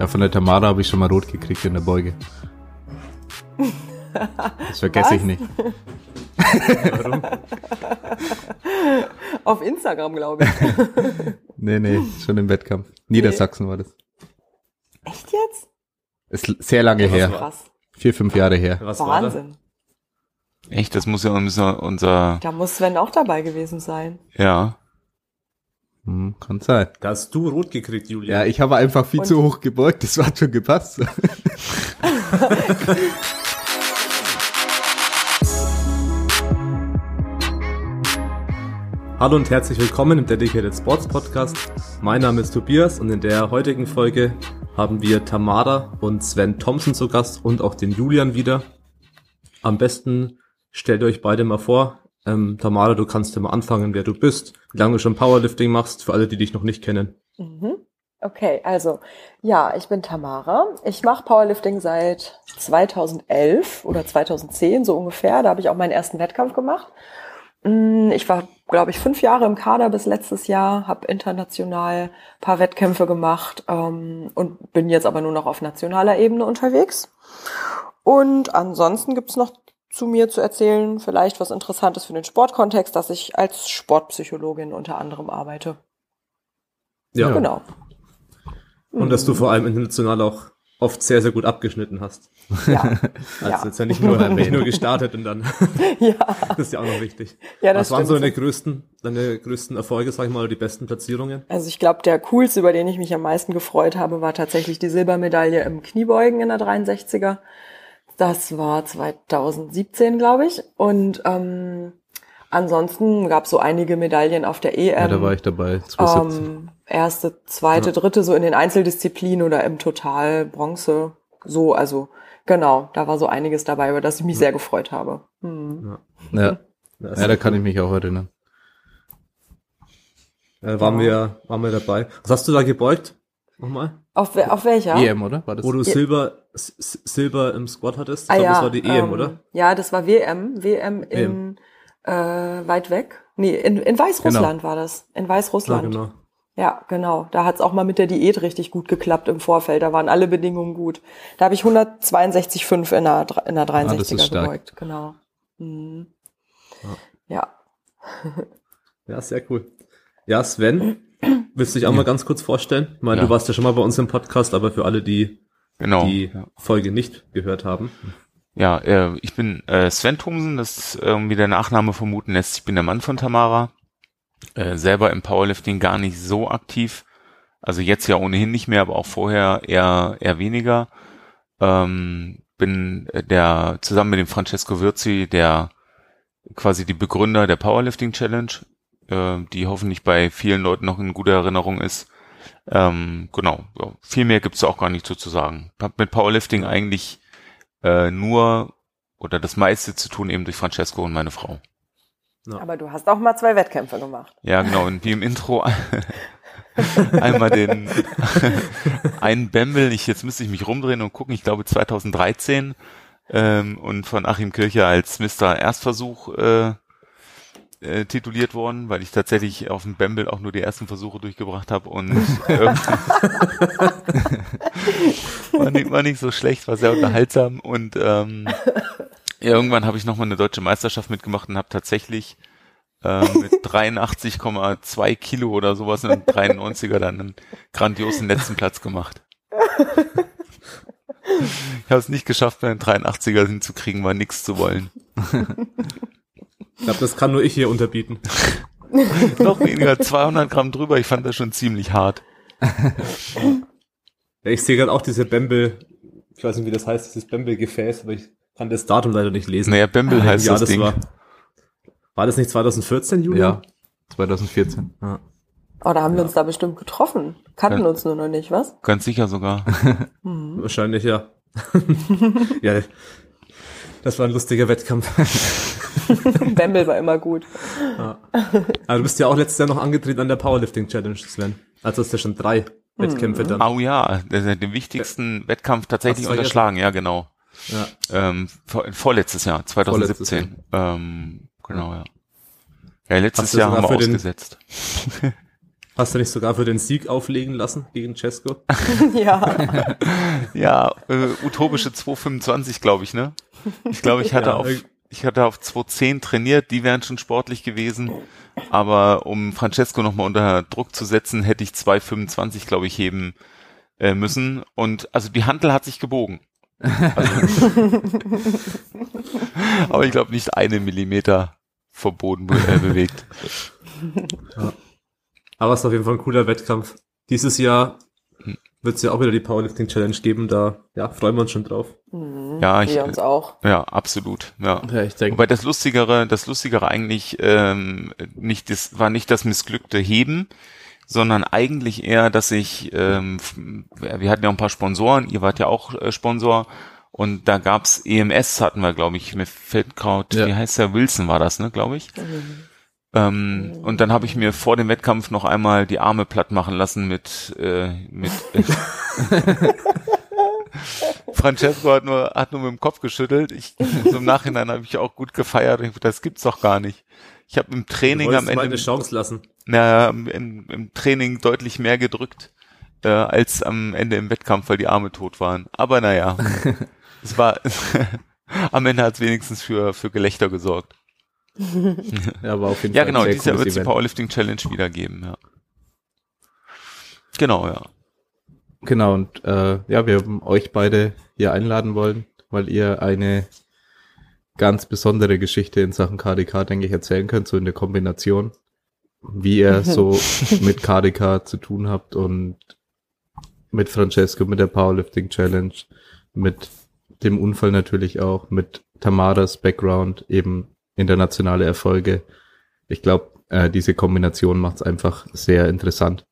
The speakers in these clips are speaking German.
Ja, von der Tamara habe ich schon mal rot gekriegt in der Beuge. Das vergesse ich nicht. Warum? Auf Instagram, glaube ich. nee, nee, schon im Wettkampf. Niedersachsen nee. war das. Echt jetzt? Ist sehr lange ja, her. Krass. Vier, fünf Jahre her. Was Wahnsinn. Echt, das muss ja unser, unser. Da muss Sven auch dabei gewesen sein. Ja. Hm, kann sein. Da hast du rot gekriegt, Julia. Ja, ich habe einfach viel Und zu hoch gebeugt, das hat schon gepasst. Hallo und herzlich willkommen im Dedicated Sports Podcast. Mein Name ist Tobias und in der heutigen Folge haben wir Tamara und Sven Thompson zu Gast und auch den Julian wieder. Am besten stellt euch beide mal vor. Ähm, Tamara, du kannst ja mal anfangen, wer du bist, wie lange du schon Powerlifting machst, für alle, die dich noch nicht kennen. Mhm. Okay, also ja, ich bin Tamara. Ich mache Powerlifting seit 2011 oder 2010 so ungefähr. Da habe ich auch meinen ersten Wettkampf gemacht. Mm, ich war, glaube ich, fünf Jahre im Kader bis letztes Jahr, habe international paar Wettkämpfe gemacht ähm, und bin jetzt aber nur noch auf nationaler Ebene unterwegs. Und ansonsten gibt's noch zu mir zu erzählen, vielleicht was Interessantes für den Sportkontext, dass ich als Sportpsychologin unter anderem arbeite. Ja. Genau. Und dass du vor allem international auch oft sehr, sehr gut abgeschnitten hast. Ja. also ja. jetzt ja nicht nur, nicht nur gestartet und dann. ja. Das ist ja auch noch wichtig. Ja, das Was waren so deine größten, deine größten Erfolge, sag ich mal, oder die besten Platzierungen? Also ich glaube, der coolste, über den ich mich am meisten gefreut habe, war tatsächlich die Silbermedaille im Kniebeugen in der 63er. Das war 2017, glaube ich. Und ähm, ansonsten gab es so einige Medaillen auf der EM. Ja, da war ich dabei. 2017. Ähm, erste, zweite, ja. dritte, so in den Einzeldisziplinen oder im Total Bronze. So, also genau, da war so einiges dabei, über das ich mich ja. sehr gefreut habe. Mhm. Ja. Ja. ja, da kann ich mich auch erinnern. Äh, waren, wir, waren wir dabei. Was hast du da gebeugt? Nochmal? Auf, auf welcher? EM, oder? War das? Wo du Silber, Silber im Squad hattest? Ich ah, glaube, das war die EM, ähm, oder? Ja, das war WM. WM in Äh, weit weg. Nee, in, in Weißrussland genau. war das. In Weißrussland. Ja, genau. Ja, genau. Da hat's auch mal mit der Diät richtig gut geklappt im Vorfeld. Da waren alle Bedingungen gut. Da habe ich 162,5 in der, in der 63er ah, gebeugt. Genau. Mhm. Ja. Ja. sehr cool. Ja, Sven, willst du dich auch ja. mal ganz kurz vorstellen? Ich meine, ja. du warst ja schon mal bei uns im Podcast, aber für alle, die genau. die Folge nicht gehört haben. Ja, äh, ich bin äh, Sven Thomsen, das äh, wie der Nachname vermuten lässt. Ich bin der Mann von Tamara. Äh, selber im Powerlifting gar nicht so aktiv. Also jetzt ja ohnehin nicht mehr, aber auch vorher eher, eher weniger. Ähm, bin äh, der zusammen mit dem Francesco Virzi, der quasi die Begründer der Powerlifting Challenge, äh, die hoffentlich bei vielen Leuten noch in guter Erinnerung ist. Ähm, genau, ja, viel mehr gibt's auch gar nicht so zu sagen. Hab mit Powerlifting eigentlich äh, nur oder das meiste zu tun eben durch Francesco und meine Frau. Ja. Aber du hast auch mal zwei Wettkämpfe gemacht. Ja, genau. Und wie im Intro einmal den einen Bembel, ich, jetzt müsste ich mich rumdrehen und gucken, ich glaube 2013 ähm, und von Achim Kircher als Mr. Erstversuch äh, äh, tituliert worden, weil ich tatsächlich auf dem Bembel auch nur die ersten Versuche durchgebracht habe und war, nicht, war nicht so schlecht, war sehr unterhaltsam und ähm, ja, irgendwann habe ich nochmal eine deutsche Meisterschaft mitgemacht und habe tatsächlich äh, mit 83,2 Kilo oder sowas in 93er dann einen grandiosen letzten Platz gemacht. Ich habe es nicht geschafft, meinen 83er hinzukriegen, war nichts zu wollen. Ich glaube, das kann nur ich hier unterbieten. Noch weniger, 200 Gramm drüber. Ich fand das schon ziemlich hart. Ja, ich sehe gerade auch diese Bembel, ich weiß nicht, wie das heißt, dieses Bembel-Gefäß, aber ich kann das Datum leider nicht lesen. Naja, Bembel heißt ja, das, das Ding. War, war das nicht 2014, Julia? Ja, 2014. Ja. Oh, da haben wir uns da bestimmt getroffen. Kannten ja. uns nur noch nicht, was? Ganz sicher sogar. mhm. Wahrscheinlich, ja. ja, das war ein lustiger Wettkampf. Bembel war immer gut. Ja. Aber du bist ja auch letztes Jahr noch angetreten an der Powerlifting Challenge, Sven. Also hast du ja schon drei Wettkämpfe mhm. dann. Oh ja, den wichtigsten Wettkampf tatsächlich unterschlagen, ja genau. Ja. Ähm, vor, vorletztes Jahr, 2017. Vorletztes Jahr. Ähm, genau, ja. Ja, letztes Jahr haben wir für den- ausgesetzt. Hast du nicht sogar für den Sieg auflegen lassen gegen Cesco? ja. Ja, äh, utopische 225, glaube ich, ne? Ich glaube, ich hatte Ja, auf ich hatte auf 210 trainiert, die wären schon sportlich gewesen, aber um Francesco nochmal unter Druck zu setzen, hätte ich 225, glaube ich, heben äh, müssen und also die Hantel hat sich gebogen. Also, aber ich glaube nicht eine Millimeter vom Boden be äh, bewegt. Aber es ist auf jeden Fall ein cooler Wettkampf. Dieses Jahr. Wird es ja auch wieder die Powerlifting Challenge geben. Da ja, freuen wir uns schon drauf. Mhm. Ja, ich- Wir uns auch. Ja, absolut. Ja. Ja, ich denke, Wobei das Lustigere, das Lustigere eigentlich ähm, nicht das war nicht das missglückte Heben, sondern eigentlich eher, dass ich ähm, wir hatten ja ein paar Sponsoren, ihr wart ja auch äh, Sponsor und da gab's EMS hatten wir, glaube ich, mir fällt gerade, Ja. wie heißt der Wilson war das, ne, glaube ich. Ähm, und dann habe ich mir vor dem Wettkampf noch einmal die Arme platt machen lassen mit äh, mit Francesco hat nur, hat nur mit dem Kopf geschüttelt. Ich, so im Nachhinein habe ich auch gut gefeiert. Ich, das gibt's doch gar nicht. Ich habe im Training am mal Ende, eine Chance lassen. na, im, im Training deutlich mehr gedrückt äh, als am Ende im Wettkampf, weil die Arme tot waren. Aber naja, es war am Ende hat's wenigstens für für Gelächter gesorgt. ja, aber auf jeden Ja, Fall. ein genau. Dieses Jahr wird die Event. Powerlifting Challenge wieder geben. Ja. Genau, ja. Genau, und äh, ja, wir haben euch beide hier einladen wollen, weil ihr eine ganz besondere Geschichte in Sachen KDK, denke ich, erzählen könnt, so in der Kombination, wie ihr so mit KDK zu tun habt und mit Francesco, mit der Powerlifting Challenge, mit dem Unfall natürlich auch, mit Tamaras Background, eben internationale Erfolge. Ich glaube, äh, diese Kombination macht es einfach sehr interessant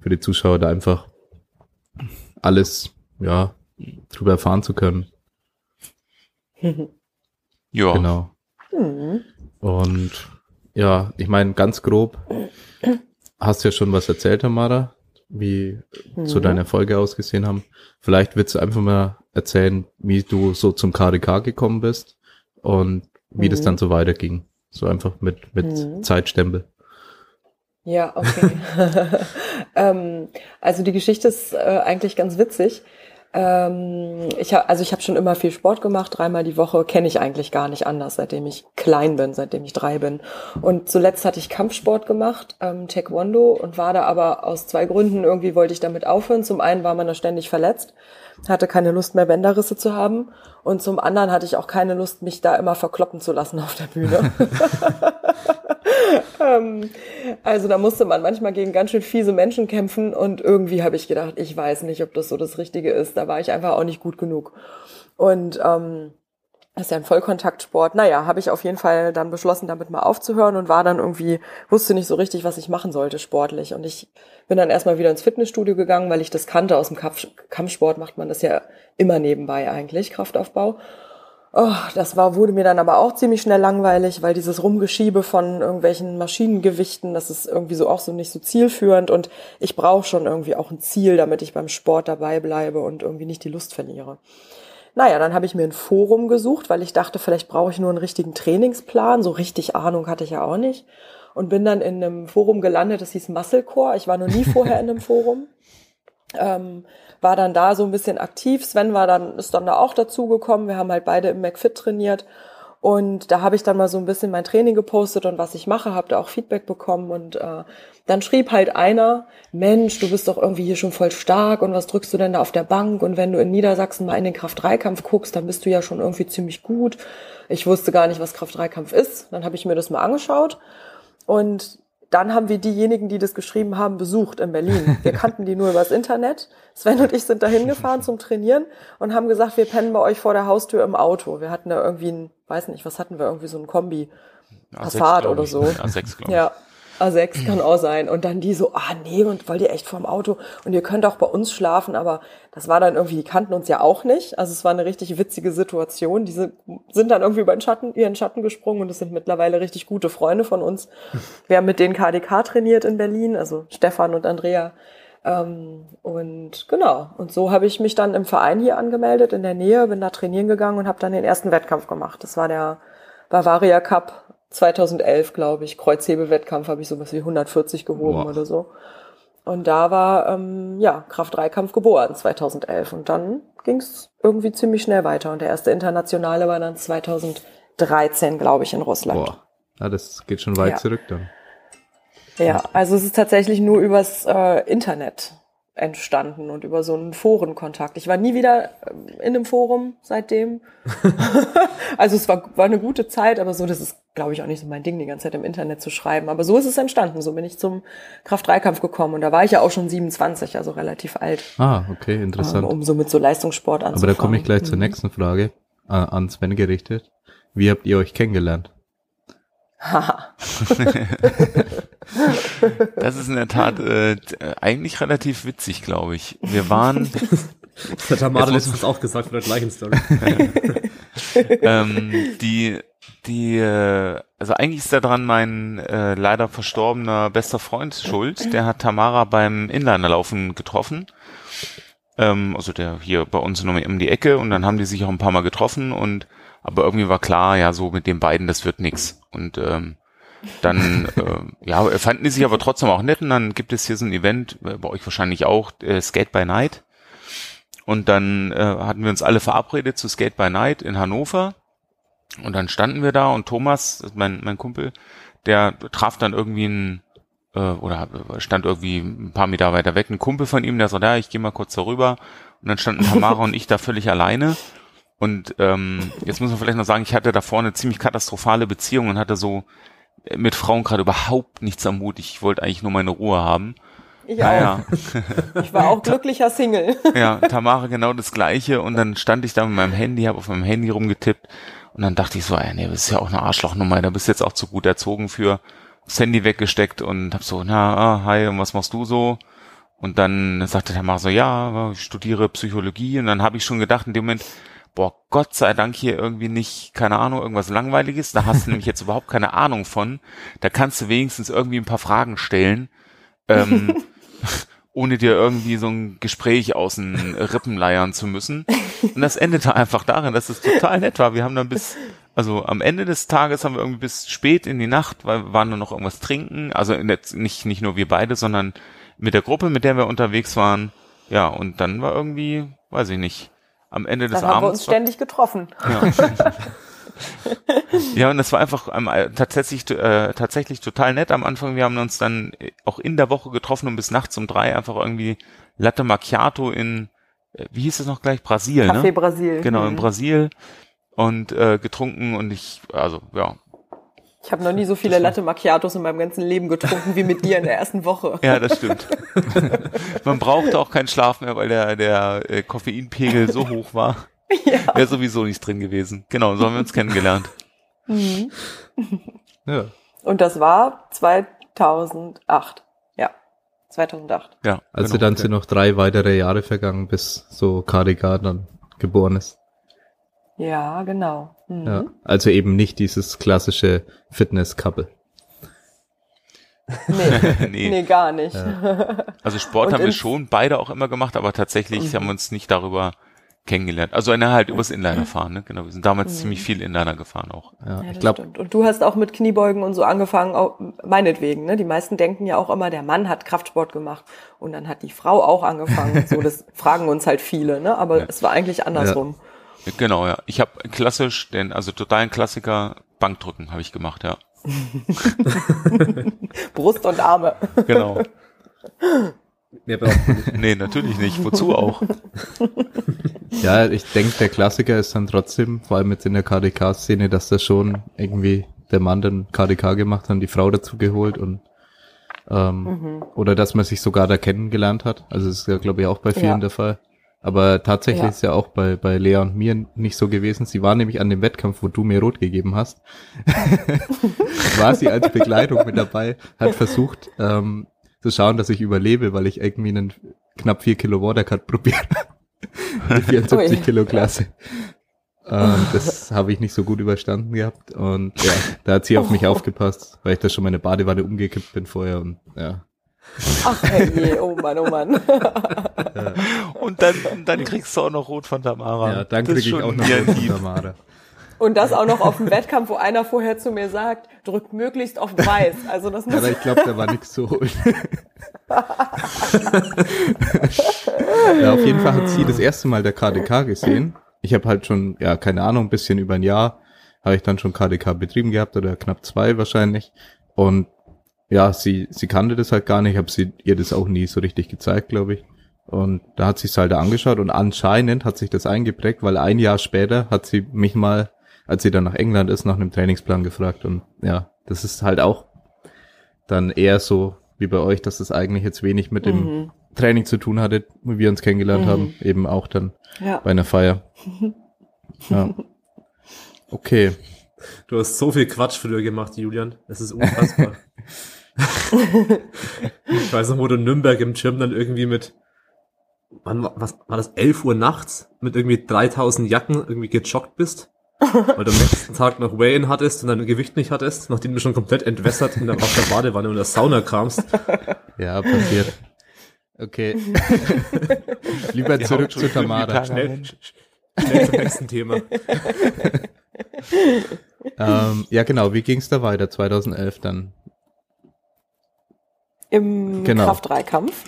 für die Zuschauer, da einfach alles, ja, drüber erfahren zu können. Ja. Genau. Mhm. Und ja, ich meine, ganz grob, hast du ja schon was erzählt, Tamara, wie so Mhm. deine Erfolge ausgesehen haben. Vielleicht willst du einfach mal erzählen, wie du so zum KDK gekommen bist und wie das Mhm. dann so weiterging. So einfach mit, mit Mhm. Zeitstempel. Ja, okay. ähm, also die Geschichte ist äh, eigentlich ganz witzig. Ähm, ich hab, also ich habe schon immer viel Sport gemacht, dreimal die Woche kenne ich eigentlich gar nicht anders, seitdem ich klein bin, seitdem ich drei bin. Und zuletzt hatte ich Kampfsport gemacht, ähm, Taekwondo, und war da aber aus zwei Gründen irgendwie wollte ich damit aufhören. Zum einen war man da ständig verletzt, hatte keine Lust mehr Bänderrisse zu haben, und zum anderen hatte ich auch keine Lust, mich da immer verkloppen zu lassen auf der Bühne. ähm, also da musste man manchmal gegen ganz schön fiese Menschen kämpfen und irgendwie habe ich gedacht, ich weiß nicht, ob das so das Richtige ist. Da war ich einfach auch nicht gut genug. Und ähm, ist ja ein Vollkontaktsport. Naja, habe ich auf jeden Fall dann beschlossen, damit mal aufzuhören und war dann irgendwie, wusste nicht so richtig, was ich machen sollte sportlich. Und ich bin dann erstmal wieder ins Fitnessstudio gegangen, weil ich das kannte. Aus dem Kampf Kampfsport macht man das ja immer nebenbei eigentlich, Kraftaufbau. Oh, das war, wurde mir dann aber auch ziemlich schnell langweilig, weil dieses Rumgeschiebe von irgendwelchen Maschinengewichten, das ist irgendwie so auch so nicht so zielführend und ich brauche schon irgendwie auch ein Ziel, damit ich beim Sport dabei bleibe und irgendwie nicht die Lust verliere. Naja, dann habe ich mir ein Forum gesucht, weil ich dachte, vielleicht brauche ich nur einen richtigen Trainingsplan. So richtig Ahnung hatte ich ja auch nicht. Und bin dann in einem Forum gelandet, das hieß Muscle Core. Ich war noch nie vorher in einem Forum. Ähm, war dann da so ein bisschen aktiv. Sven war dann, ist dann da auch dazugekommen. Wir haben halt beide im McFit trainiert. Und da habe ich dann mal so ein bisschen mein Training gepostet und was ich mache, habe da auch Feedback bekommen. Und äh, dann schrieb halt einer, Mensch, du bist doch irgendwie hier schon voll stark und was drückst du denn da auf der Bank? Und wenn du in Niedersachsen mal in den Kraft-3-Kampf guckst, dann bist du ja schon irgendwie ziemlich gut. Ich wusste gar nicht, was Kraft-3-Kampf ist. Dann habe ich mir das mal angeschaut. Und dann haben wir diejenigen, die das geschrieben haben, besucht in Berlin. Wir kannten die nur übers Internet. Sven und ich sind da hingefahren zum Trainieren und haben gesagt, wir pennen bei euch vor der Haustür im Auto. Wir hatten da irgendwie ein, weiß nicht, was hatten wir, irgendwie so ein Kombi. Passat oder so. A6, glaube ich. Ja, A6 kann auch sein. Und dann die so, ah nee, und wollt ihr echt vorm Auto? Und ihr könnt auch bei uns schlafen, aber das war dann irgendwie, die kannten uns ja auch nicht. Also es war eine richtig witzige Situation. Diese sind dann irgendwie über den Schatten, ihren Schatten gesprungen und es sind mittlerweile richtig gute Freunde von uns. Wir haben mit denen KDK trainiert in Berlin, also Stefan und Andrea. Ähm, und genau, und so habe ich mich dann im Verein hier angemeldet in der Nähe, bin da trainieren gegangen und habe dann den ersten Wettkampf gemacht. Das war der Bavaria Cup 2011, glaube ich, Kreuzhebewettkampf habe ich sowas wie 140 gehoben Boah. oder so. Und da war ähm, ja Kraft-3-Kampf geboren 2011 und dann ging es irgendwie ziemlich schnell weiter und der erste internationale war dann 2013, glaube ich, in Russland. Boah. Ja, das geht schon weit Ja. zurück dann. Ja, also es ist tatsächlich nur übers äh, Internet entstanden und über so einen Forenkontakt. Ich war nie wieder ähm, in einem Forum seitdem. also es war, war eine gute Zeit, aber so, das ist, glaube ich, auch nicht so mein Ding, die ganze Zeit im Internet zu schreiben. Aber so ist es entstanden. So bin ich zum Kraft-3-Kampf gekommen. Und da war ich ja auch schon 27, also relativ alt, Ah, okay, interessant. ähm, um so mit so Leistungssport Aber anzufangen. da komme ich gleich zur Mhm. nächsten Frage äh, an Sven gerichtet. Wie habt ihr euch kennengelernt? Haha. Das ist in der Tat äh, eigentlich relativ witzig, glaube ich. Wir waren, Das hat Tamara Jetzt auch gesagt von der gleichen Story. ähm, die, die, äh, also eigentlich ist daran mein äh, leider verstorbener bester Freund schuld. Der hat Tamara beim Inlinerlaufen getroffen. Ähm, also der hier bei uns nochmal um die Ecke und dann haben die sich auch ein paar Mal getroffen und aber irgendwie war klar, ja, so mit den beiden, das wird nix. Und ähm, dann, äh, ja, fanden die sich aber trotzdem auch nett und dann gibt es hier so ein Event, äh, bei euch wahrscheinlich auch, äh, Skate by Night. Und dann äh, hatten wir uns alle verabredet zu Skate by Night in Hannover. Und dann standen wir da und Thomas, mein, mein Kumpel, der traf dann irgendwie ein, äh, oder stand irgendwie ein paar Meter weiter weg, ein Kumpel von ihm, der so, ja, ich gehe mal kurz darüber. Und dann standen Tamara und ich da völlig alleine. Und ähm, jetzt muss man vielleicht noch sagen, ich hatte davor eine ziemlich katastrophale Beziehung und hatte so mit Frauen gerade überhaupt nichts am Hut. Ich wollte eigentlich nur meine Ruhe haben. Ich Ja, auch. ja. Ich war auch glücklicher Single. Ja, Tamara genau das gleiche und dann stand ich da mit meinem Handy, habe auf meinem Handy rumgetippt und dann dachte ich so, ey, nee, das ist ja auch eine Arschlochnummer, da bist du jetzt auch zu gut erzogen für das Handy weggesteckt und hab so, na, ah, hi, und was machst du so? Und dann sagte Tamara so, ja, ich studiere Psychologie und dann habe ich schon gedacht in dem Moment, boah, Gott sei Dank hier irgendwie nicht, keine Ahnung, irgendwas Langweiliges, da hast du nämlich jetzt überhaupt keine Ahnung von, da kannst du wenigstens irgendwie ein paar Fragen stellen, ähm, ohne dir irgendwie so ein Gespräch aus den Rippen leiern zu müssen. Und das endete einfach darin, dass es total nett war. Wir haben dann bis, also am Ende des Tages haben wir irgendwie bis spät in die Nacht, weil wir waren nur noch irgendwas trinken. Also der, nicht, nicht nur wir beide, sondern mit der Gruppe, mit der wir unterwegs waren. Ja, und dann war irgendwie, weiß ich nicht, am Ende des Dann haben wir uns Abends. ständig getroffen. ja. ja, und das war einfach ähm, äh, tatsächlich, äh, tatsächlich total nett am Anfang. Wir haben uns dann äh, auch in der Woche getroffen und bis nachts um drei einfach irgendwie Latte Macchiato in, äh, wie hieß es noch gleich? Brasil, Café ne? Brasil. Genau, in Mhm. Brasil und äh, getrunken und ich, also ja, Ich habe noch nie so viele Latte Macchiatos in meinem ganzen Leben getrunken wie mit dir in der ersten Woche. ja, das stimmt. Man brauchte auch keinen Schlaf mehr, weil der, der äh, Koffeinpegel so hoch war. Ja. Wäre sowieso nicht drin gewesen. Genau, so haben wir uns kennengelernt. Mhm. Ja. Und das war 2008. Ja, 2008. Ja, Also genau. dann sind noch drei weitere Jahre vergangen, bis so KDK dann geboren ist. Ja, genau. Mhm. Ja. Also eben nicht dieses klassische Fitness-Couple. Nee, nee. nee, gar nicht. Also Sport haben wir schon beide auch immer gemacht, aber tatsächlich haben wir uns nicht darüber kennengelernt. Also eine halt übers Inliner fahren, ne? Genau. Wir sind damals ziemlich viel Inliner gefahren auch. Ja, Ja, ich das glaube, stimmt. Und du hast auch mit Kniebeugen und so angefangen, auch meinetwegen. Ne? Die meisten denken ja auch immer, der Mann hat Kraftsport gemacht und dann hat die Frau auch angefangen. so, das fragen uns halt viele, ne? Aber Ja. es war eigentlich andersrum. Genau, ja. Ich habe klassisch, den, also totalen Klassiker, Bankdrücken habe ich gemacht, ja. Brust und Arme. Genau. Mehr braucht man nicht. nee, natürlich nicht. Wozu auch? ja, ich denke, der Klassiker ist dann trotzdem, vor allem jetzt in der KDK-Szene, dass das schon irgendwie der Mann den KDK gemacht hat, die Frau dazu geholt und ähm, Mhm. oder dass man sich sogar da kennengelernt hat. Also das ist ja, glaube ich, auch bei vielen Ja. der Fall. Aber tatsächlich Ja. ist ja auch bei, bei Lea und mir nicht so gewesen. Sie war nämlich an dem Wettkampf, wo du mir rot gegeben hast. war sie als Begleitung mit dabei, hat versucht ähm, zu schauen, dass ich überlebe, weil ich irgendwie einen knapp vier Kilo Watercut probiert habe. Der 74 Ui. Kilo Klasse. Ähm, das habe ich nicht so gut überstanden gehabt. Und ja, da hat sie auf mich aufgepasst, weil ich da schon meine Badewanne umgekippt bin vorher und ja. Ach herrje, oh Mann, oh Mann. Und dann, dann kriegst du auch noch Rot von Tamara. Ja, dann ist ich auch noch was von. Tamara. Und das auch noch auf dem Wettkampf, wo einer vorher zu mir sagt, drückt möglichst auf weiß. Also das muss Aber ich glaube, da war nichts zu holen. ja, auf jeden Fall hat sie das erste Mal der KDK gesehen. Ich habe halt schon, ja, keine Ahnung, ein bisschen über ein Jahr habe ich dann schon KDK betrieben gehabt oder knapp zwei wahrscheinlich. Und ja, sie, sie kannte das halt gar nicht, habe sie ihr das auch nie so richtig gezeigt, glaube ich. Und da hat sie es halt angeschaut und anscheinend hat sich das eingeprägt, weil ein Jahr später hat sie mich mal, als sie dann nach England ist, nach einem Trainingsplan gefragt. Und ja, das ist halt auch dann eher so wie bei euch, dass das eigentlich jetzt wenig mit dem Mhm. Training zu tun hatte, wie wir uns kennengelernt Mhm. haben, eben auch dann Ja. bei einer Feier. Ja. Okay. Du hast so viel Quatsch früher gemacht, Julian. Das ist unfassbar. ich weiß noch, wo du in Nürnberg im Gym dann irgendwie mit, wann war, was, war das 11 Uhr nachts mit irgendwie 3000 Jacken irgendwie gejoggt bist? Weil du am nächsten Tag noch Weigh-In hattest und dein Gewicht nicht hattest, nachdem du schon komplett entwässert in der, aus der Badewanne und der Sauna kamst. Ja, passiert. Okay. Lieber Die zurück zu Tamara. Schnell, schnell zum nächsten Thema. Ähm, ja, genau. Wie ging's da weiter? 2011 dann. Im Genau. Kraft-3-Kampf.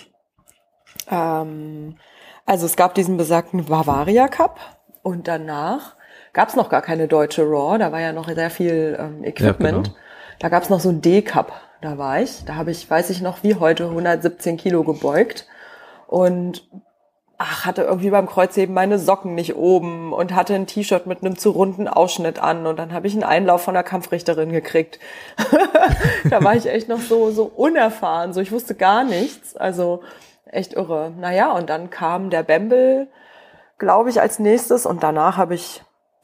Ähm, also es gab diesen besagten Bavaria Cup und danach gab es noch gar keine deutsche Raw, da war ja noch sehr viel ähm, Equipment. genau. Da gab es noch so ein D-Cup, da war ich. Da habe ich, weiß ich noch, wie heute 117 Kilo gebeugt und ach, hatte irgendwie beim Kreuzheben meine Socken nicht oben und hatte ein T-Shirt mit einem zu runden Ausschnitt an und dann habe ich einen Einlauf von der Kampfrichterin gekriegt. da war ich echt noch so, so unerfahren, so ich wusste gar nichts, also echt irre. Naja, und dann kam der Bembel, glaube ich, als nächstes und danach habe ich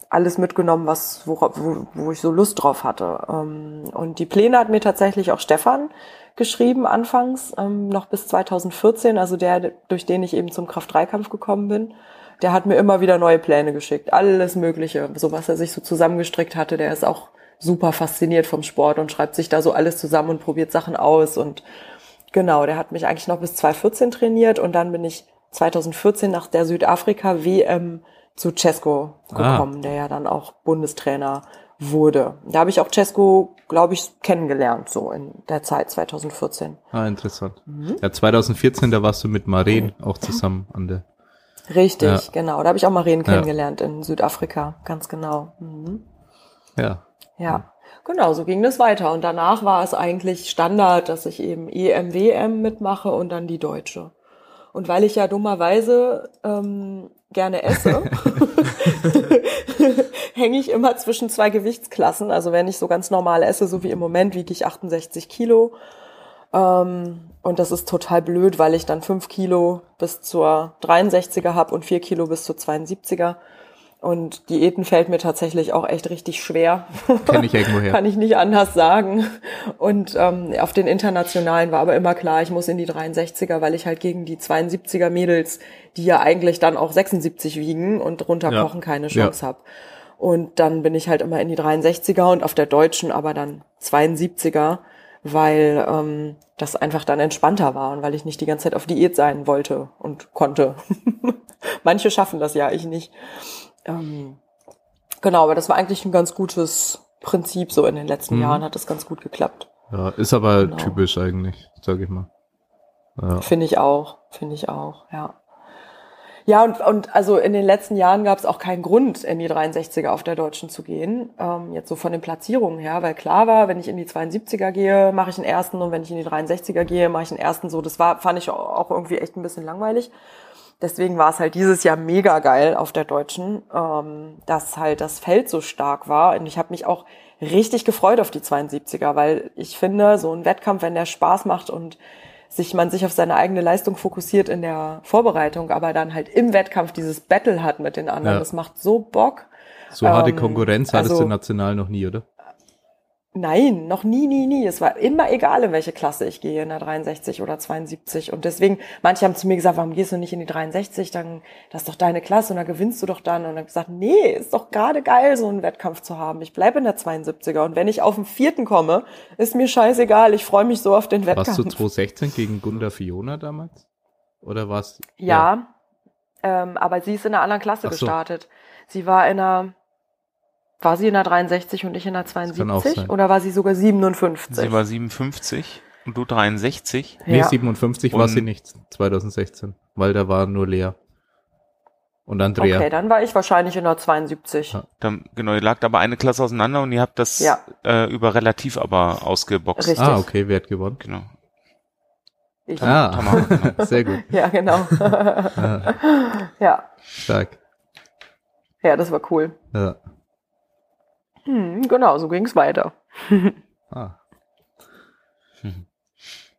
alles mitgenommen, was, wo, wo, wo ich so Lust drauf hatte. Ähm, Und die Pläne hat mir tatsächlich auch Stefan geschrieben anfangs, ähm, noch bis 2014, also der, durch den ich eben zum Kraft-3-Kampf gekommen bin. Der hat mir immer wieder neue Pläne geschickt, alles Mögliche, so was er sich so zusammengestrickt hatte. Der ist auch super fasziniert vom Sport und schreibt sich da so alles zusammen und probiert Sachen aus. Und genau, der hat mich eigentlich noch bis 2014 trainiert und dann bin ich 2014 nach der Südafrika-WM zu Cesco Ah. gekommen, der ja dann auch Bundestrainer wurde. Da habe ich auch Cesco, glaube ich, kennengelernt, so in der Zeit 2014. Ah, interessant. Mhm. Ja, 2014, da warst du mit Maren auch zusammen an der. Richtig, Ja. genau. Da habe ich auch Maren Ja. kennengelernt in Südafrika, ganz genau. Mhm. Ja. Ja, genau, so ging das weiter. Und danach war es eigentlich Standard, dass ich eben EM, WM mitmache und dann die Deutsche. Und weil ich ja dummerweise ähm, gerne esse, hänge ich immer zwischen zwei Gewichtsklassen. Also wenn ich so ganz normal esse, so wie im Moment, wiege ich 68 Kilo. Ähm, und das ist total blöd, weil ich dann 5 Kilo bis zur 63er habe und 4 Kilo bis zur 72er. Und Diäten fällt mir tatsächlich auch echt richtig schwer. Kenn ich irgendwoher. Kann ich nicht anders sagen. Und ähm, auf den internationalen war aber immer klar, ich muss in die 63er, weil ich halt gegen die 72er Mädels, die ja eigentlich dann auch 76 wiegen und drunter Ja. kochen, keine Chance hab. Und dann bin ich halt immer in die 63er und auf der deutschen aber dann 72er, weil ähm, das einfach dann entspannter war und weil ich nicht die ganze Zeit auf Diät sein wollte und konnte. Manche schaffen das ja, ich nicht. Ähm, genau, aber das war eigentlich ein ganz gutes Prinzip. So in den letzten Mhm. Jahren hat das ganz gut geklappt. Ja, ist aber Genau. typisch eigentlich, sag ich mal. Ja. Finde ich auch, finde ich auch, ja. Ja, und, und also in den letzten Jahren gab es auch keinen Grund, in die 63er auf der Deutschen zu gehen. Ähm, jetzt so von den Platzierungen her, weil klar war, wenn ich in die 72er gehe, mache ich einen ersten und wenn ich in die 63er gehe, mache ich einen ersten. So, das war, fand ich auch irgendwie echt ein bisschen langweilig. Deswegen war es halt dieses Jahr mega geil auf der Deutschen, ähm, dass halt das Feld so stark war. Und ich habe mich auch richtig gefreut auf die 72er, weil ich finde, so ein Wettkampf, wenn der Spaß macht und sich man sich auf seine eigene Leistung fokussiert in der Vorbereitung, aber dann halt im Wettkampf dieses Battle hat mit den anderen, Ja. das macht so Bock. So harte Ähm, Konkurrenz hattest also- du national noch nie, oder? Nein, noch nie, nie, nie. Es war immer egal, in welche Klasse ich gehe, in der 63 oder 72. Und deswegen, manche haben zu mir gesagt, warum gehst du nicht in die 63? Dann, das ist doch deine Klasse und da gewinnst du doch dann. Und dann gesagt, nee, ist doch gerade geil, so einen Wettkampf zu haben. Ich bleibe in der 72er. Und wenn ich auf den vierten komme, ist mir scheißegal. Ich freue mich so auf den Wettkampf. Warst du 2016 gegen Gunda Fiona damals? Oder warst Ja, Ähm, aber sie ist in einer anderen Klasse so. gestartet. Sie war in einer, War sie in der 63 und ich in der kann auch 72? sein. Oder war sie sogar 57? Sie war 57 und du 63. Nee, ja. 57 war Und- sie nicht 2016, weil da war nur Lea. Und Andrea. Okay, dann war ich wahrscheinlich in der 72. Ja. Dann, genau, ihr lagt aber eine Klasse auseinander und ihr habt das Ja. äh, über relativ aber ausgeboxt. Richtig. Ah, okay, wer hat gewonnen? Genau. Ich. Ah, Tamara, genau. sehr gut. Ja, genau. Ah, ja. stark. ja, das war cool. Ja. Hm, genau, so ging's weiter. Ah. Mhm.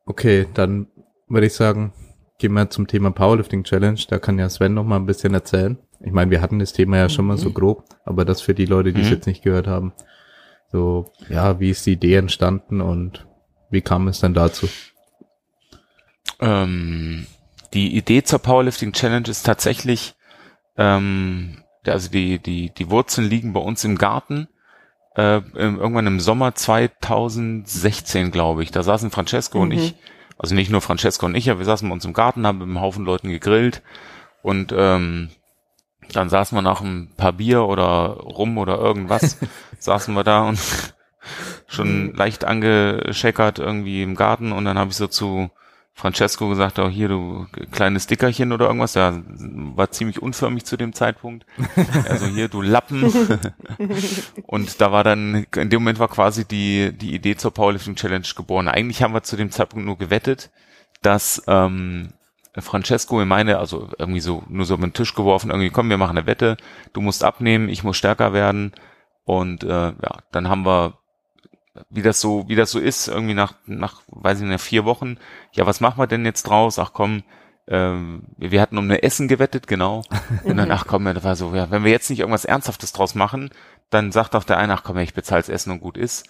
Okay, dann würde ich sagen, gehen wir zum Thema Powerlifting Challenge. Da kann ja Sven noch mal ein bisschen erzählen. Ich meine, wir hatten das Thema ja schon mal so grob, aber das für die Leute, die es Mhm. jetzt nicht gehört haben. So, ja, wie ist die Idee entstanden und wie kam es dann dazu? Ähm, die Idee zur Powerlifting Challenge ist tatsächlich, ähm, also die, die, die Wurzeln liegen bei uns im Garten. Äh, im- irgendwann im Sommer 2016, glaube ich. Da saßen Francesco und Mhm. ich, also nicht nur Francesco und ich, aber wir saßen bei uns im Garten, haben mit einem Haufen Leuten gegrillt und ähm, dann saßen wir nach ein paar Bier oder Rum oder irgendwas, saßen wir da und schon leicht angescheckert irgendwie im Garten und dann habe ich so zu Francesco gesagt, oh hier du kleines Dickerchen oder irgendwas, der war ziemlich unförmig zu dem Zeitpunkt. Also hier du Lappen. und da war dann, in dem Moment war quasi die, die Idee zur Powerlifting Challenge geboren. Eigentlich haben wir zu dem Zeitpunkt nur gewettet, dass ähm, Francesco in meine, also irgendwie so nur so über den Tisch geworfen, irgendwie komm, wir machen eine Wette, du musst abnehmen, ich muss stärker werden. Und äh, ja, dann haben wir wie das so, wie das so ist, irgendwie nach, nach, weiß ich nicht, nach vier Wochen, ja, was machen wir denn jetzt draus? Ach komm, ähm, wir hatten um eine Essen gewettet, genau. Und dann, ach komm, ja, das war so, ja, wenn wir jetzt nicht irgendwas Ernsthaftes draus machen, dann sagt doch der eine, ach komm, ich bezahl's Essen und gut ist.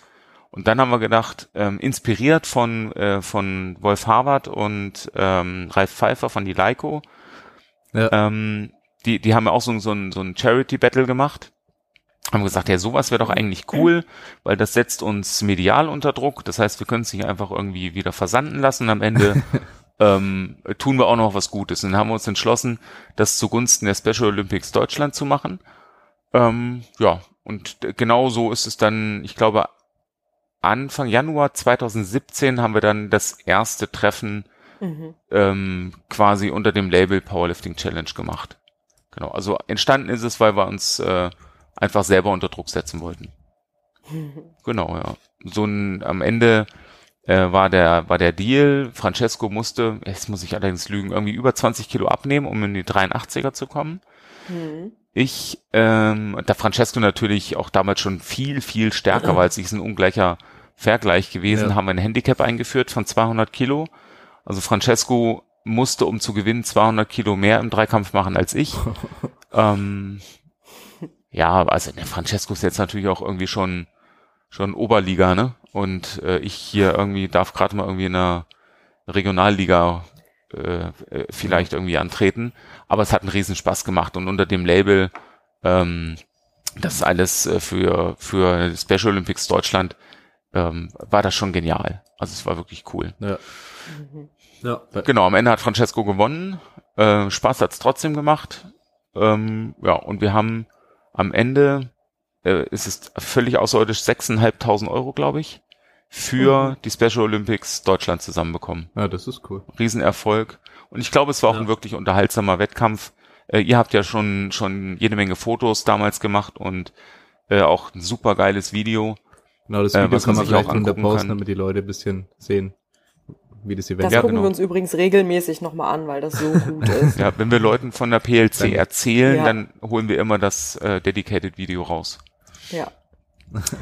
Und dann haben wir gedacht, ähm, inspiriert von, äh, von Wolf Harvard und ähm, Ralf Pfeiffer von die Leiko, Ja. ähm, die, die haben ja auch so, ein- so ein, so ein Charity-Battle gemacht. Haben gesagt, ja, sowas wäre doch eigentlich cool, weil das setzt uns medial unter Druck. Das heißt, wir können es nicht einfach irgendwie wieder versanden lassen. Am Ende ähm, tun wir auch noch was Gutes. Und dann haben wir uns entschlossen, das zugunsten der Special Olympics Deutschland zu machen. Ähm, ja, und genau so ist es dann, ich glaube, Anfang Januar 2017 haben wir dann das erste Treffen Mhm. ähm, quasi unter dem Label Powerlifting Challenge gemacht. Genau, also entstanden ist es, weil wir uns äh, einfach selber unter Druck setzen wollten. Genau, ja. So ein, am Ende äh, war der war der Deal. Francesco musste, jetzt muss ich allerdings lügen, irgendwie über 20 Kilo abnehmen, um in die 83er zu kommen. Mhm. Ich, ähm, da Francesco natürlich auch damals schon viel, viel stärker war als ich, ist ein ungleicher Vergleich gewesen, Ja. haben wir ein Handicap eingeführt von 200 Kilo. Also Francesco musste, um zu gewinnen, 200 Kilo mehr im Dreikampf machen als ich. ähm, ja, also der Francesco ist jetzt natürlich auch irgendwie schon schon Oberliga, ne? Und äh, ich hier irgendwie darf gerade mal irgendwie in einer Regionalliga äh, äh, vielleicht irgendwie antreten. Aber es hat einen riesen Spaß gemacht und unter dem Label, ähm, das ist alles äh, für für Special Olympics Deutschland, ähm, war das schon genial. Also es war wirklich cool. Ja. Mhm. Ja. Genau, am Ende hat Francesco gewonnen. Äh, Spaß hat's trotzdem gemacht. Ähm, ja, und wir haben am Ende, äh, ist es völlig außerirdisch 6.500 Euro, glaube ich, für Mhm. die Special Olympics Deutschland zusammenbekommen. ja, das ist cool. Riesenerfolg. Und ich glaube, es war auch Ja. ein wirklich unterhaltsamer Wettkampf. Äh, ihr habt ja schon, schon jede Menge Fotos damals gemacht und äh, auch ein super geiles Video. Genau, das Äh, Video was kann man sich auch unter angucken posten, kann. damit die Leute ein bisschen sehen, wie das Event Das Ja, gucken genau. wir uns übrigens regelmäßig nochmal an, weil das so gut ist. Ja, wenn wir Leuten von der PLC Dann- erzählen, Ja. dann holen wir immer das äh, Dedicated Video raus. ja.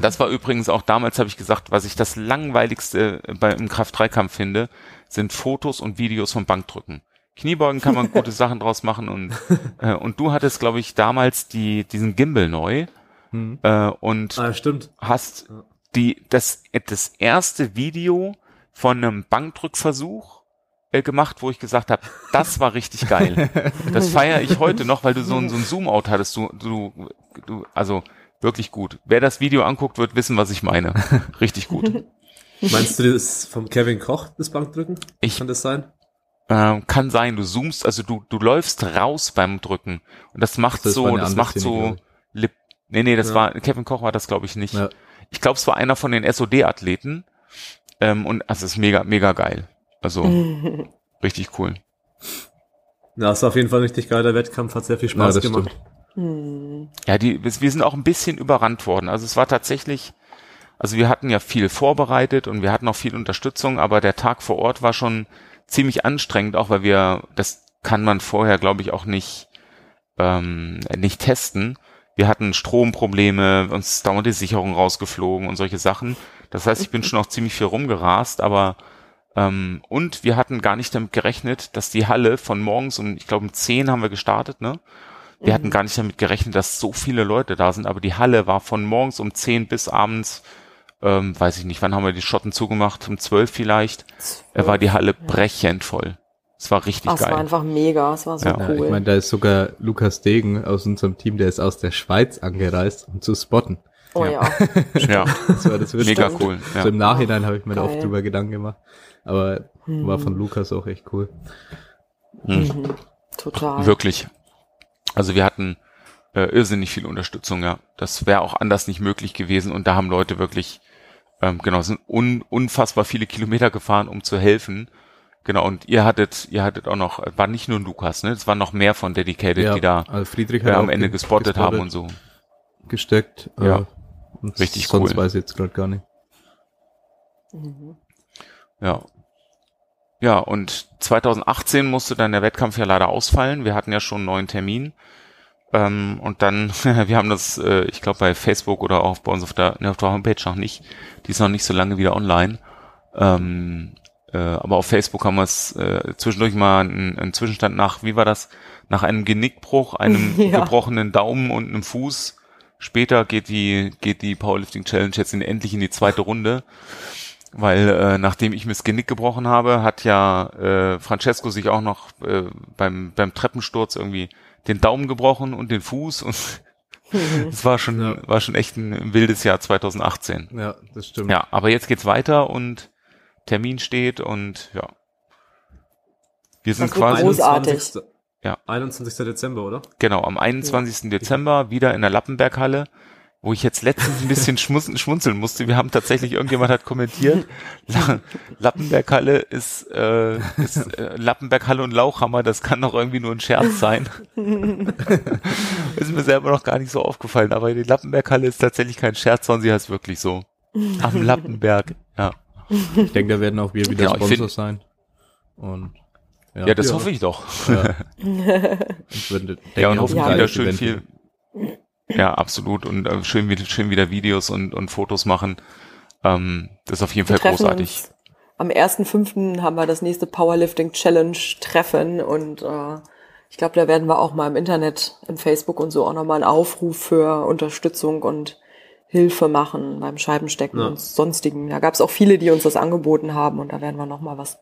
Das war übrigens auch damals, habe ich gesagt, was ich das langweiligste bei, im Kraft-3-Kampf finde, sind Fotos und Videos vom Bankdrücken. Kniebeugen kann man gute Sachen draus machen und, äh, und du hattest, glaube ich, damals die, diesen Gimbal neu Mhm. äh, und Ah, stimmt. hast die, das, das erste Video von einem Bankdrückversuch äh, gemacht, wo ich gesagt habe, das war richtig geil. Das feiere ich heute noch, weil du so ein, so ein Zoom-Out hattest. Du, du, du, also wirklich gut. Wer das Video anguckt, wird wissen, was ich meine. Richtig gut. Meinst du das vom Kevin Koch, das Bankdrücken? Ich Kann das sein? ähm, kann sein, du zoomst, also du, du läufst raus beim Drücken und das macht Das so, das macht so. Lip, Nee, nee, das Ja. war, Kevin Koch war das, glaube ich, nicht. Ja. Ich glaube, es war einer von den SOD-Athleten. Ähm, und es ist mega, mega geil. Also richtig cool. Ja, ist auf jeden Fall ein richtig geiler Wettkampf, hat sehr viel Spaß das gemacht. stimmt. Hm. Ja, die, wir sind auch ein bisschen überrannt worden. Also es war tatsächlich, also wir hatten ja viel vorbereitet und wir hatten auch viel Unterstützung, aber der Tag vor Ort war schon ziemlich anstrengend, auch weil wir, das kann man vorher, glaube ich, auch nicht, ähm, nicht testen. Wir hatten Stromprobleme, uns ist dauernd die Sicherung rausgeflogen und solche Sachen. Das heißt, ich bin schon auch ziemlich viel rumgerast, aber ähm, und wir hatten gar nicht damit gerechnet, dass die Halle von morgens um, ich glaube um 10 haben wir gestartet, ne? Wir hatten gar nicht damit gerechnet, dass so viele Leute da sind, aber die Halle war von morgens um 10 bis abends, ähm, weiß ich nicht, wann haben wir die Schotten zugemacht? Um 12 vielleicht. Er war die Halle brechend voll. Es war richtig Ach, es war geil. einfach mega, es war so Ja. Ja, cool. ich meine, da ist sogar Lukas Degen aus unserem Team, der ist aus der Schweiz angereist, um zu spotten. Oh ja. Ja, Das war das mega Witzige. cool. Ja. So im Nachhinein habe ich mir da Geil. oft drüber Gedanken gemacht. Aber war von Lukas auch echt cool. Hm. Mhm. Total. Wirklich. Also wir hatten äh, irrsinnig viel Unterstützung, ja. Das wäre auch anders nicht möglich gewesen und da haben Leute wirklich, ähm, genau, sind un, unfassbar viele Kilometer gefahren, um zu helfen. Genau, und ihr hattet, ihr hattet auch noch, war nicht nur Lukas, ne? Es waren noch mehr von Dedicated, die da also Friedrich äh, am auch Ende ge- gespottet, haben und so. gesteckt. Ja. Äh, Richtig sonst cool. weiß ich jetzt gerade gar nicht. Mhm. Ja. Ja, und 2018 musste dann der Wettkampf ja leider ausfallen. Wir hatten ja schon einen neuen Termin. Ähm, und dann, wir haben das, äh, ich glaube bei Facebook oder auch bei uns auf der, ne, auf der Homepage noch nicht. Die ist noch nicht so lange wieder online. Ähm, äh, aber auf Facebook haben wir es äh, zwischendurch mal einen, einen Zwischenstand nach, wie war das? Nach einem Genickbruch, einem Ja. gebrochenen Daumen und einem Fuß. Später geht die, geht die Powerlifting Challenge jetzt in, endlich in die zweite Runde. Weil äh, nachdem ich mir das Genick gebrochen habe, hat ja äh, Francesco sich auch noch äh, beim, beim Treppensturz irgendwie den Daumen gebrochen und den Fuß und es war schon Ja. war schon echt ein wildes Jahr 2018. Ja, das stimmt. Ja, aber jetzt geht's weiter und Termin steht und ja. Wir sind quasi großartig. 21. Ja. 21. Dezember, oder? genau am 21. Dezember wieder in der Lappenberghalle, wo ich jetzt letztens ein bisschen schmunzeln, musste. Wir haben tatsächlich irgendjemand hat kommentiert, La Lappenberghalle ist, äh, ist äh, Lappenberghalle und Lauchhammer, das kann doch irgendwie nur ein Scherz sein. ist mir selber noch gar nicht so aufgefallen, aber die Lappenberghalle ist tatsächlich kein Scherz, sondern sie heißt wirklich so. Am Lappenberg. Ja. Ich denke, da werden auch wir wieder Genau, ich Sponsor find- sein. Und ja, Ja, das Ja. hoffe ich doch. ja. Ich würde, denke Ja, und hoffentlich Ja. wieder schön Event viel. Ja, absolut. Und äh, schön, wieder, schön wieder Videos und, und Fotos machen. Ähm, das ist auf jeden Wir Fall großartig. uns am 1.5. haben wir das nächste Powerlifting Challenge Treffen und äh, ich glaube, da werden wir auch mal im Internet, in Facebook und so auch nochmal einen Aufruf für Unterstützung und Hilfe machen beim Scheibenstecken Ja. und sonstigen. Da gab es auch viele, die uns das angeboten haben und da werden wir nochmal was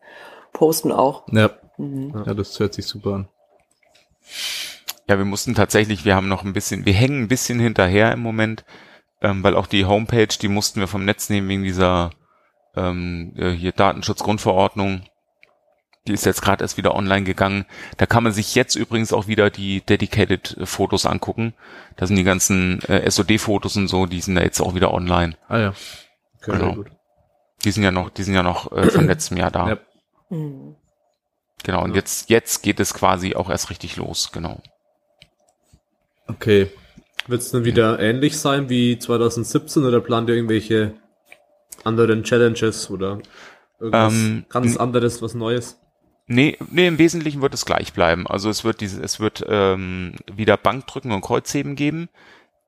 posten auch. Ja, Mhm. ja, das hört sich super an. Ja, wir mussten tatsächlich, wir haben noch ein bisschen, wir hängen ein bisschen hinterher im Moment, ähm, weil auch die Homepage, die mussten wir vom Netz nehmen wegen dieser ähm, äh, hier Datenschutzgrundverordnung. Die ist jetzt gerade erst wieder online gegangen. Da kann man sich jetzt übrigens auch wieder die Dedicated äh, Fotos angucken. Da sind die ganzen äh, SOD-Fotos und so, die sind da jetzt auch wieder online. Ah ja. Okay, Genau. Die sind ja noch, die sind ja noch äh, von letztem Jahr da. Ja. Mhm. Genau. Und Ja. jetzt, jetzt geht es quasi auch erst richtig los. Genau. Okay. Wird es dann wieder ähnlich sein wie 2017 oder plant ihr irgendwelche anderen Challenges oder irgendwas Ähm, ganz anderes, was Neues? Nee, nee, im Wesentlichen wird es gleich bleiben. Also es wird diese, es wird ähm, wieder Bankdrücken und Kreuzheben geben.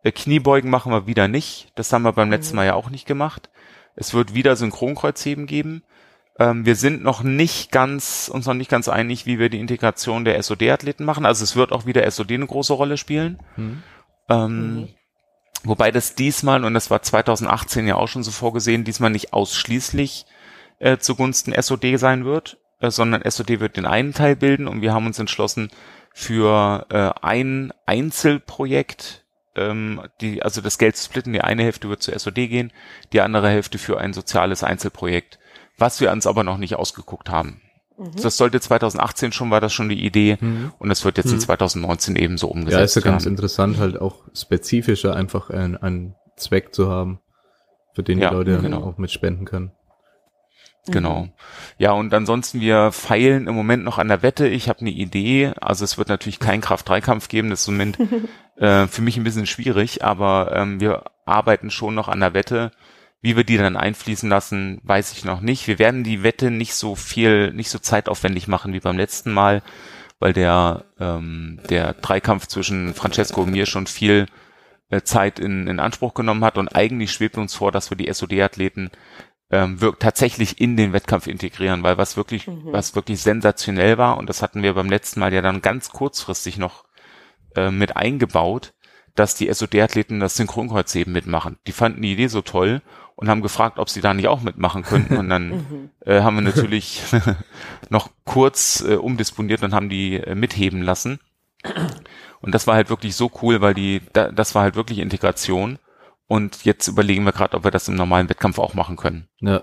Äh, Kniebeugen machen wir wieder nicht. Das haben wir beim letzten Mal ja auch nicht gemacht. Es wird wieder Synchronkreuzheben geben. Ähm, wir sind noch nicht ganz, uns noch nicht ganz einig, wie wir die Integration der SOD-Athleten machen. Also es wird auch wieder SOD eine große Rolle spielen. Hm. Ähm, Mhm. Wobei das diesmal, und das war 2018 ja auch schon so vorgesehen, diesmal nicht ausschließlich äh, zugunsten SOD sein wird, äh, sondern SOD wird den einen Teil bilden und wir haben uns entschlossen für äh, ein Einzelprojekt, ähm, die, also das Geld zu splitten, die eine Hälfte wird zur SOD gehen, die andere Hälfte für ein soziales Einzelprojekt, was wir uns aber noch nicht ausgeguckt haben. Mhm. Das sollte 2018 schon, war das schon die Idee mhm. und das wird jetzt mhm. in 2019 ebenso umgesetzt. Ja, ist ja ganz interessant, halt auch spezifischer einfach einen, einen Zweck zu haben, für den die ja, Leute genau. auch mitspenden können. Genau. Mhm. Ja, und ansonsten, wir feilen im Moment noch an der Wette. Ich habe eine Idee. Also es wird natürlich keinen Kraft-3-Kampf geben. Das ist im Moment äh, für mich ein bisschen schwierig, aber ähm, wir arbeiten schon noch an der Wette. Wie wir die dann einfließen lassen, weiß ich noch nicht. Wir werden die Wette nicht so viel, nicht so zeitaufwendig machen wie beim letzten Mal, weil der, ähm, der Dreikampf zwischen Francesco und mir schon viel äh, Zeit in, in Anspruch genommen hat und eigentlich schwebt uns vor, dass wir die SOD-Athleten ähm, wirkt tatsächlich in den Wettkampf integrieren, weil was wirklich, mhm. was wirklich sensationell war, und das hatten wir beim letzten Mal ja dann ganz kurzfristig noch äh, mit eingebaut, dass die SOD-Athleten das Synchronkreuzheben mitmachen. Die fanden die Idee so toll und haben gefragt, ob sie da nicht auch mitmachen könnten. Und dann mhm. äh, haben wir natürlich noch kurz äh, umdisponiert und haben die äh, mitheben lassen. Und das war halt wirklich so cool, weil die, da, das war halt wirklich Integration. Und jetzt überlegen wir gerade, ob wir das im normalen Wettkampf auch machen können. Ja.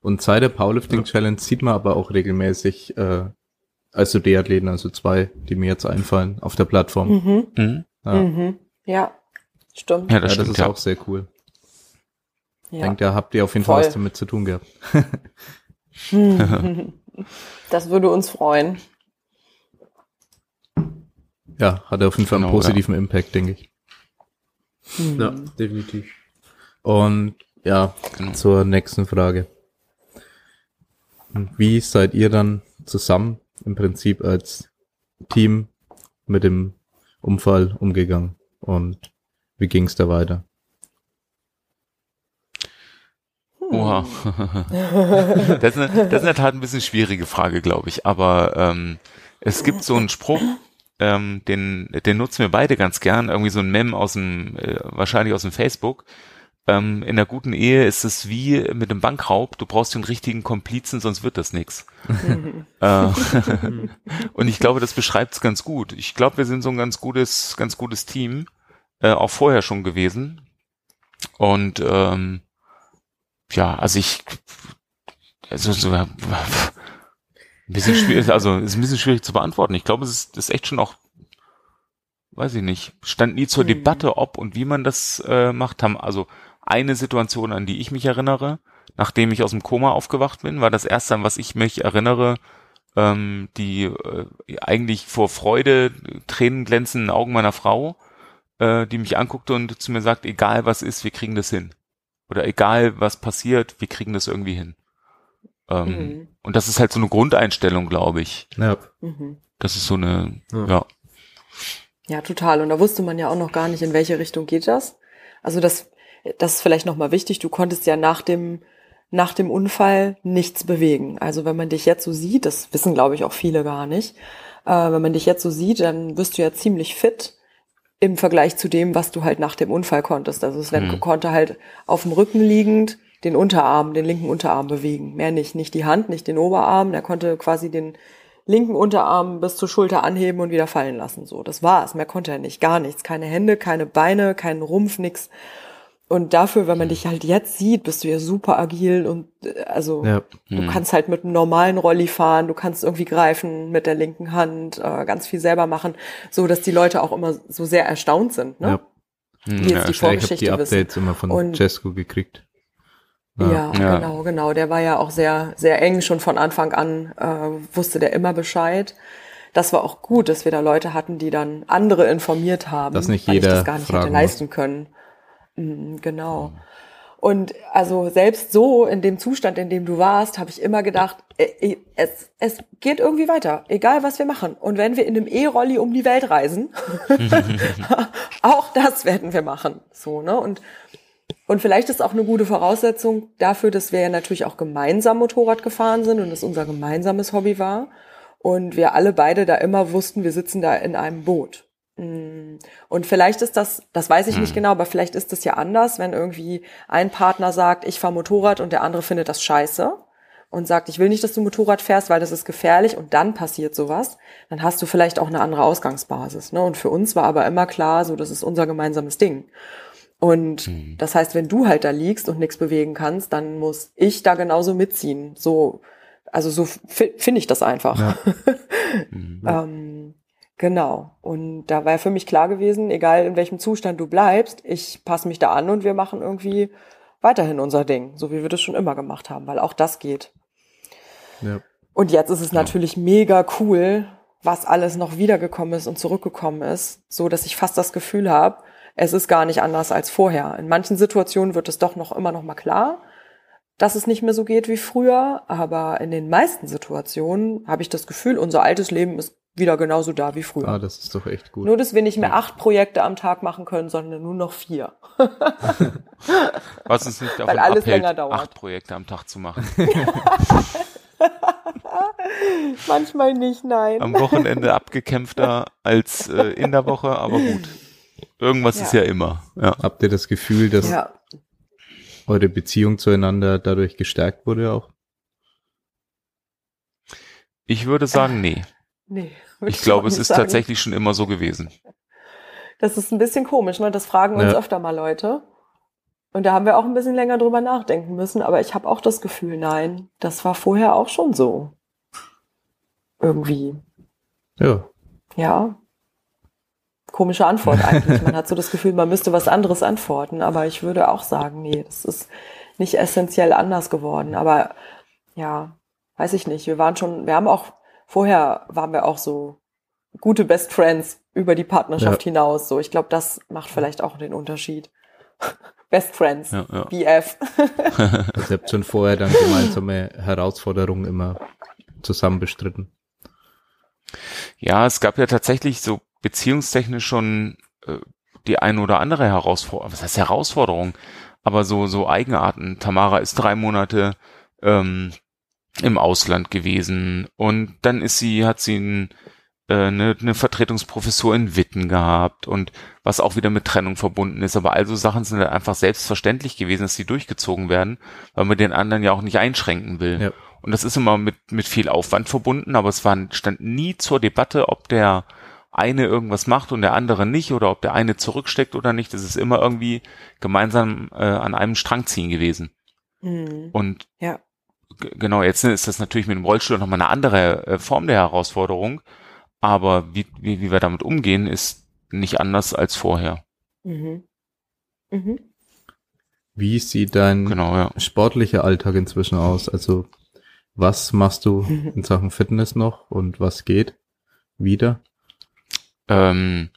Und seit der Powerlifting Challenge sieht man aber auch regelmäßig äh, also die Athleten, also zwei, die mir jetzt einfallen, auf der Plattform. Mhm. Mhm. Ja. Mhm. ja, stimmt. Ja, das, ja, das ist ja. auch sehr cool. Ja. Ich denke, da habt ihr auf jeden Voll. Fall was damit zu tun gehabt. das würde uns freuen. Ja, hat auf jeden Fall einen genau, positiven Impact, denke ich. Mhm. Ja, definitiv. Und ja, genau. zur nächsten Frage. Wie seid ihr dann zusammen im Prinzip als Team mit dem Unfall umgegangen und wie ging es da weiter? Oha. das, ist eine, das ist in der Tat ein bisschen schwierige Frage, glaube ich. Aber ähm, es gibt so einen Spruch, ähm, den, den nutzen wir beide ganz gern, irgendwie so ein Mem aus dem, äh, wahrscheinlich aus dem Facebook. Ähm, in der guten Ehe ist es wie mit dem Bankraub, du brauchst den richtigen Komplizen, sonst wird das nix. äh, und ich glaube, das beschreibt es ganz gut. Ich glaube, wir sind so ein ganz gutes, ganz gutes Team, äh, auch vorher schon gewesen. Und ähm, ja, also ich also so, ein bisschen schwierig, also ist ein bisschen schwierig zu beantworten. Ich glaube, es ist, ist echt schon auch, weiß ich nicht, stand nie zur mhm. Debatte, ob und wie man das äh, macht. Haben also eine Situation, an die ich mich erinnere, nachdem ich aus dem Koma aufgewacht bin, war das erste, an was ich mich erinnere, ähm, die äh, eigentlich vor Freude Tränen glänzenden Augen meiner Frau, äh, die mich anguckte und zu mir sagt, egal was ist, wir kriegen das hin. Oder egal was passiert, wir kriegen das irgendwie hin. Ähm, mhm. Und das ist halt so eine Grundeinstellung, glaube ich. Ja. Mhm. Das ist so eine, ja. ja. Ja, total. Und da wusste man ja auch noch gar nicht, in welche Richtung geht das. Also das, das ist vielleicht nochmal wichtig. Du konntest ja nach dem, nach dem Unfall nichts bewegen. Also wenn man dich jetzt so sieht, das wissen glaube ich auch viele gar nicht, äh, wenn man dich jetzt so sieht, dann bist du ja ziemlich fit im Vergleich zu dem, was du halt nach dem Unfall konntest. Also Sven mhm. konnte halt auf dem Rücken liegend den Unterarm, den linken Unterarm bewegen. Mehr nicht. Nicht die Hand, nicht den Oberarm. Er konnte quasi den linken Unterarm bis zur Schulter anheben und wieder fallen lassen. So, das war's. Mehr konnte er nicht. Gar nichts. Keine Hände, keine Beine, keinen Rumpf, nix. Und dafür, wenn man dich halt jetzt sieht, bist du ja super agil und äh, also ja. du hm. kannst halt mit einem normalen Rolli fahren, du kannst irgendwie greifen mit der linken Hand, äh, ganz viel selber machen, so dass die Leute auch immer so sehr erstaunt sind, ne? Ja. Hm, die jetzt ja, die Vorgeschichte ich hab die Updates wissen. immer von und, Cesco gekriegt. Ja, ja, genau, genau. Der war ja auch sehr, sehr eng schon von Anfang an, äh, wusste der immer Bescheid. Das war auch gut, dass wir da Leute hatten, die dann andere informiert haben, dass nicht jeder weil ich das gar nicht hätte leisten können. Mhm, genau. Und also selbst so in dem Zustand, in dem du warst, habe ich immer gedacht, äh, äh, es, es geht irgendwie weiter, egal was wir machen. Und wenn wir in einem E-Rolli um die Welt reisen, auch das werden wir machen. So, ne? Und und vielleicht ist auch eine gute Voraussetzung dafür, dass wir ja natürlich auch gemeinsam Motorrad gefahren sind und es unser gemeinsames Hobby war. Und wir alle beide da immer wussten, wir sitzen da in einem Boot. Mm. Und vielleicht ist das, das weiß ich nicht hm. genau, aber vielleicht ist das ja anders, wenn irgendwie ein Partner sagt, ich fahre Motorrad und der andere findet das scheiße und sagt, ich will nicht, dass du Motorrad fährst, weil das ist gefährlich und dann passiert sowas, dann hast du vielleicht auch eine andere Ausgangsbasis. Ne? Und für uns war aber immer klar, so das ist unser gemeinsames Ding. Und mhm. das heißt, wenn du halt da liegst und nichts bewegen kannst, dann muss ich da genauso mitziehen. So, Also so finde ich das einfach. Ja. Mhm. ähm, genau. Und da war für mich klar gewesen, egal in welchem Zustand du bleibst, ich passe mich da an und wir machen irgendwie weiterhin unser Ding, so wie wir das schon immer gemacht haben, weil auch das geht. Ja. Und jetzt ist es natürlich mega cool, was alles noch wiedergekommen ist und zurückgekommen ist, so dass ich fast das Gefühl habe, es ist gar nicht anders als vorher. In manchen Situationen wird es doch noch immer noch mal klar, dass es nicht mehr so geht wie früher, aber in den meisten Situationen habe ich das Gefühl, unser altes Leben ist wieder genauso da wie früher. Ah, das ist doch echt gut. Nur, dass wir nicht mehr acht Projekte am Tag machen können, sondern nur noch vier. Was uns nicht davon Weil alles abhält, länger dauert. acht Projekte am Tag zu machen. Manchmal nicht, nein. Am Wochenende abgekämpfter als äh, in der Woche, aber gut. Irgendwas Ja. ist ja immer. Ja. Habt ihr das Gefühl, dass Ja, eure Beziehung zueinander dadurch gestärkt wurde auch? Ich würde sagen, nee. nee. Ich glaube, es ist sagen. tatsächlich schon immer so gewesen. Das ist ein bisschen komisch, ne? Das fragen uns Ja. öfter mal Leute. Und da haben wir auch ein bisschen länger drüber nachdenken müssen. Aber ich habe auch das Gefühl, nein, das war vorher auch schon so. Irgendwie. Ja. Ja. Komische Antwort eigentlich. Man hat so das Gefühl, man müsste was anderes antworten. Aber ich würde auch sagen, nee, das ist nicht essentiell anders geworden. Aber ja, weiß ich nicht. Wir waren schon, wir haben auch, vorher waren wir auch so gute Best Friends über die Partnerschaft Ja. hinaus. So, ich glaube, das macht vielleicht auch den Unterschied. Best Friends. Ja, ja. BF. Also ihr habt schon vorher dann gemeinsame Herausforderungen immer zusammen bestritten. Ja, es gab ja tatsächlich so beziehungstechnisch schon äh, die ein oder andere Herausforderung, was heißt Herausforderung, aber so so Eigenarten. Tamara ist drei Monate ähm, im Ausland gewesen und dann ist sie hat sie ein, äh, eine, eine Vertretungsprofessur in Witten gehabt und was auch wieder mit Trennung verbunden ist. Aber also Sachen sind halt einfach selbstverständlich gewesen, dass sie durchgezogen werden, weil man den anderen ja auch nicht einschränken will. Ja. Und das ist immer mit, mit viel Aufwand verbunden, aber es war, stand nie zur Debatte, ob der eine irgendwas macht und der andere nicht oder ob der eine zurücksteckt oder nicht. Es ist immer irgendwie gemeinsam äh, an einem Strang ziehen gewesen. Hm. Und Ja. Genau, jetzt ist das natürlich mit dem Rollstuhl nochmal eine andere äh, Form der Herausforderung, aber wie, wie, wie wir damit umgehen, ist nicht anders als vorher. Mhm. Mhm. Wie sieht dein Genau, ja. sportlicher Alltag inzwischen aus? Also was machst du in Sachen Fitness noch und was geht wieder? Ähm,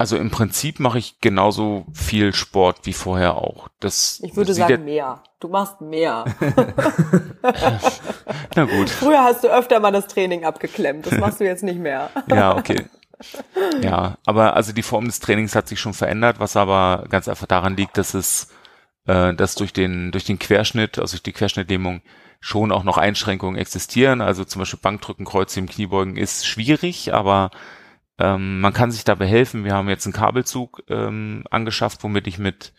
also im Prinzip mache ich genauso viel Sport wie vorher auch. Das Ich würde sagen, mehr. Du machst mehr. na gut. Früher hast du öfter mal das Training abgeklemmt. Das machst du jetzt nicht mehr. Ja, okay. Ja, aber also die Form des Trainings hat sich schon verändert, was aber ganz einfach daran liegt, dass es, äh, dass durch den durch den Querschnitt, also durch die Querschnittlähmung schon auch noch Einschränkungen existieren. Also zum Beispiel Bankdrücken, Kreuzheben, Kniebeugen ist schwierig, aber ähm, man kann sich dabei helfen. Wir haben jetzt einen Kabelzug ähm, angeschafft, womit ich mit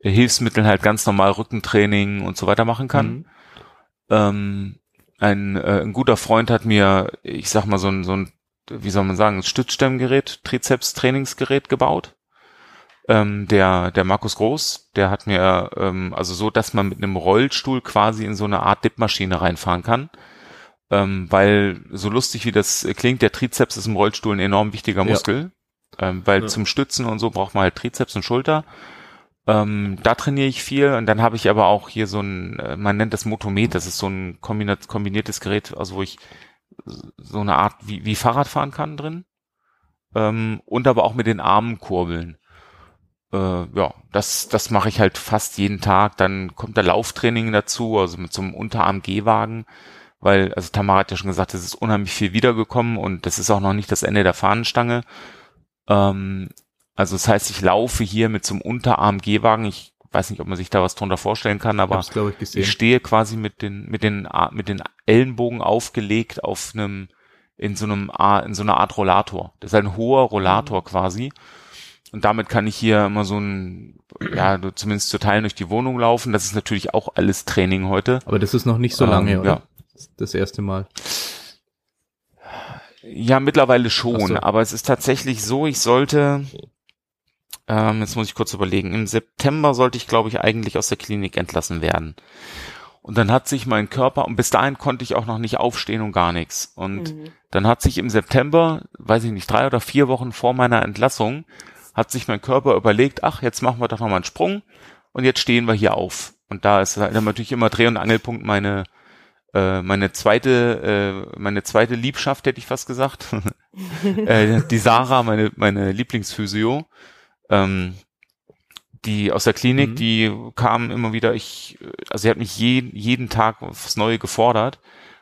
Hilfsmitteln halt ganz normal Rückentraining und so weiter machen kann. Mhm. Ähm, ein, äh, ein guter Freund hat mir, ich sag mal, so ein, so ein, wie soll man sagen, ein Stützstemmgerät, Trizeps-Trainingsgerät gebaut. Ähm, der, der Markus Groß, der hat mir, ähm, also so, dass man mit einem Rollstuhl quasi in so eine Art Dipmaschine reinfahren kann. Ähm, weil, so lustig wie das klingt, der Trizeps ist im Rollstuhl ein enorm wichtiger Ja. Muskel. Ähm, weil Ja. zum Stützen und so braucht man halt Trizeps und Schulter. Ähm, da trainiere ich viel und dann habe ich aber auch hier so ein, äh, man nennt das Motomet, das ist so ein kombiniert, kombiniertes Gerät, also wo ich so eine Art wie, wie Fahrrad fahren kann drin ähm, und aber auch mit den Armen kurbeln. Äh, ja, das, das mache ich halt fast jeden Tag. Dann kommt der Lauftraining dazu, also mit so einem Unterarm-Gehwagen, weil, also Tamara hat ja schon gesagt, es ist unheimlich viel wiedergekommen und das ist auch noch nicht das Ende der Fahnenstange. Ähm, also das heißt, ich laufe hier mit so einem Unterarm-Gehwagen. Ich weiß nicht, ob man sich da was drunter vorstellen kann, aber ich, ich stehe quasi mit den, mit den, mit den Ellenbogen aufgelegt auf einem, in so einem, in so einer Art Rollator. Das ist ein hoher Rollator quasi. Und damit kann ich hier immer so ein, ja, du- zumindest zu Teilen durch die Wohnung laufen. Das ist natürlich auch alles Training heute. Aber das ist noch nicht so Ähm, lange, oder? ja. Das erste Mal. Ja, mittlerweile schon, so. aber es ist tatsächlich so, ich sollte, ähm, jetzt muss ich kurz überlegen, im September sollte ich, glaube ich, eigentlich aus der Klinik entlassen werden. Und dann hat sich mein Körper, und bis dahin konnte ich auch noch nicht aufstehen und gar nichts. Und mhm. dann hat sich im September, weiß ich nicht, drei oder vier Wochen vor meiner Entlassung, hat sich mein Körper überlegt, ach, jetzt machen wir doch nochmal einen Sprung und jetzt stehen wir hier auf. Und da ist halt natürlich immer Dreh- und Angelpunkt meine, äh, meine zweite, äh, meine zweite Liebschaft, hätte ich fast gesagt. äh, die Sarah, meine, meine Lieblingsphysio. Ähm, die aus der Klinik, mhm. die kam immer wieder, ich, also sie hat mich jeden, jeden Tag aufs Neue gefordert.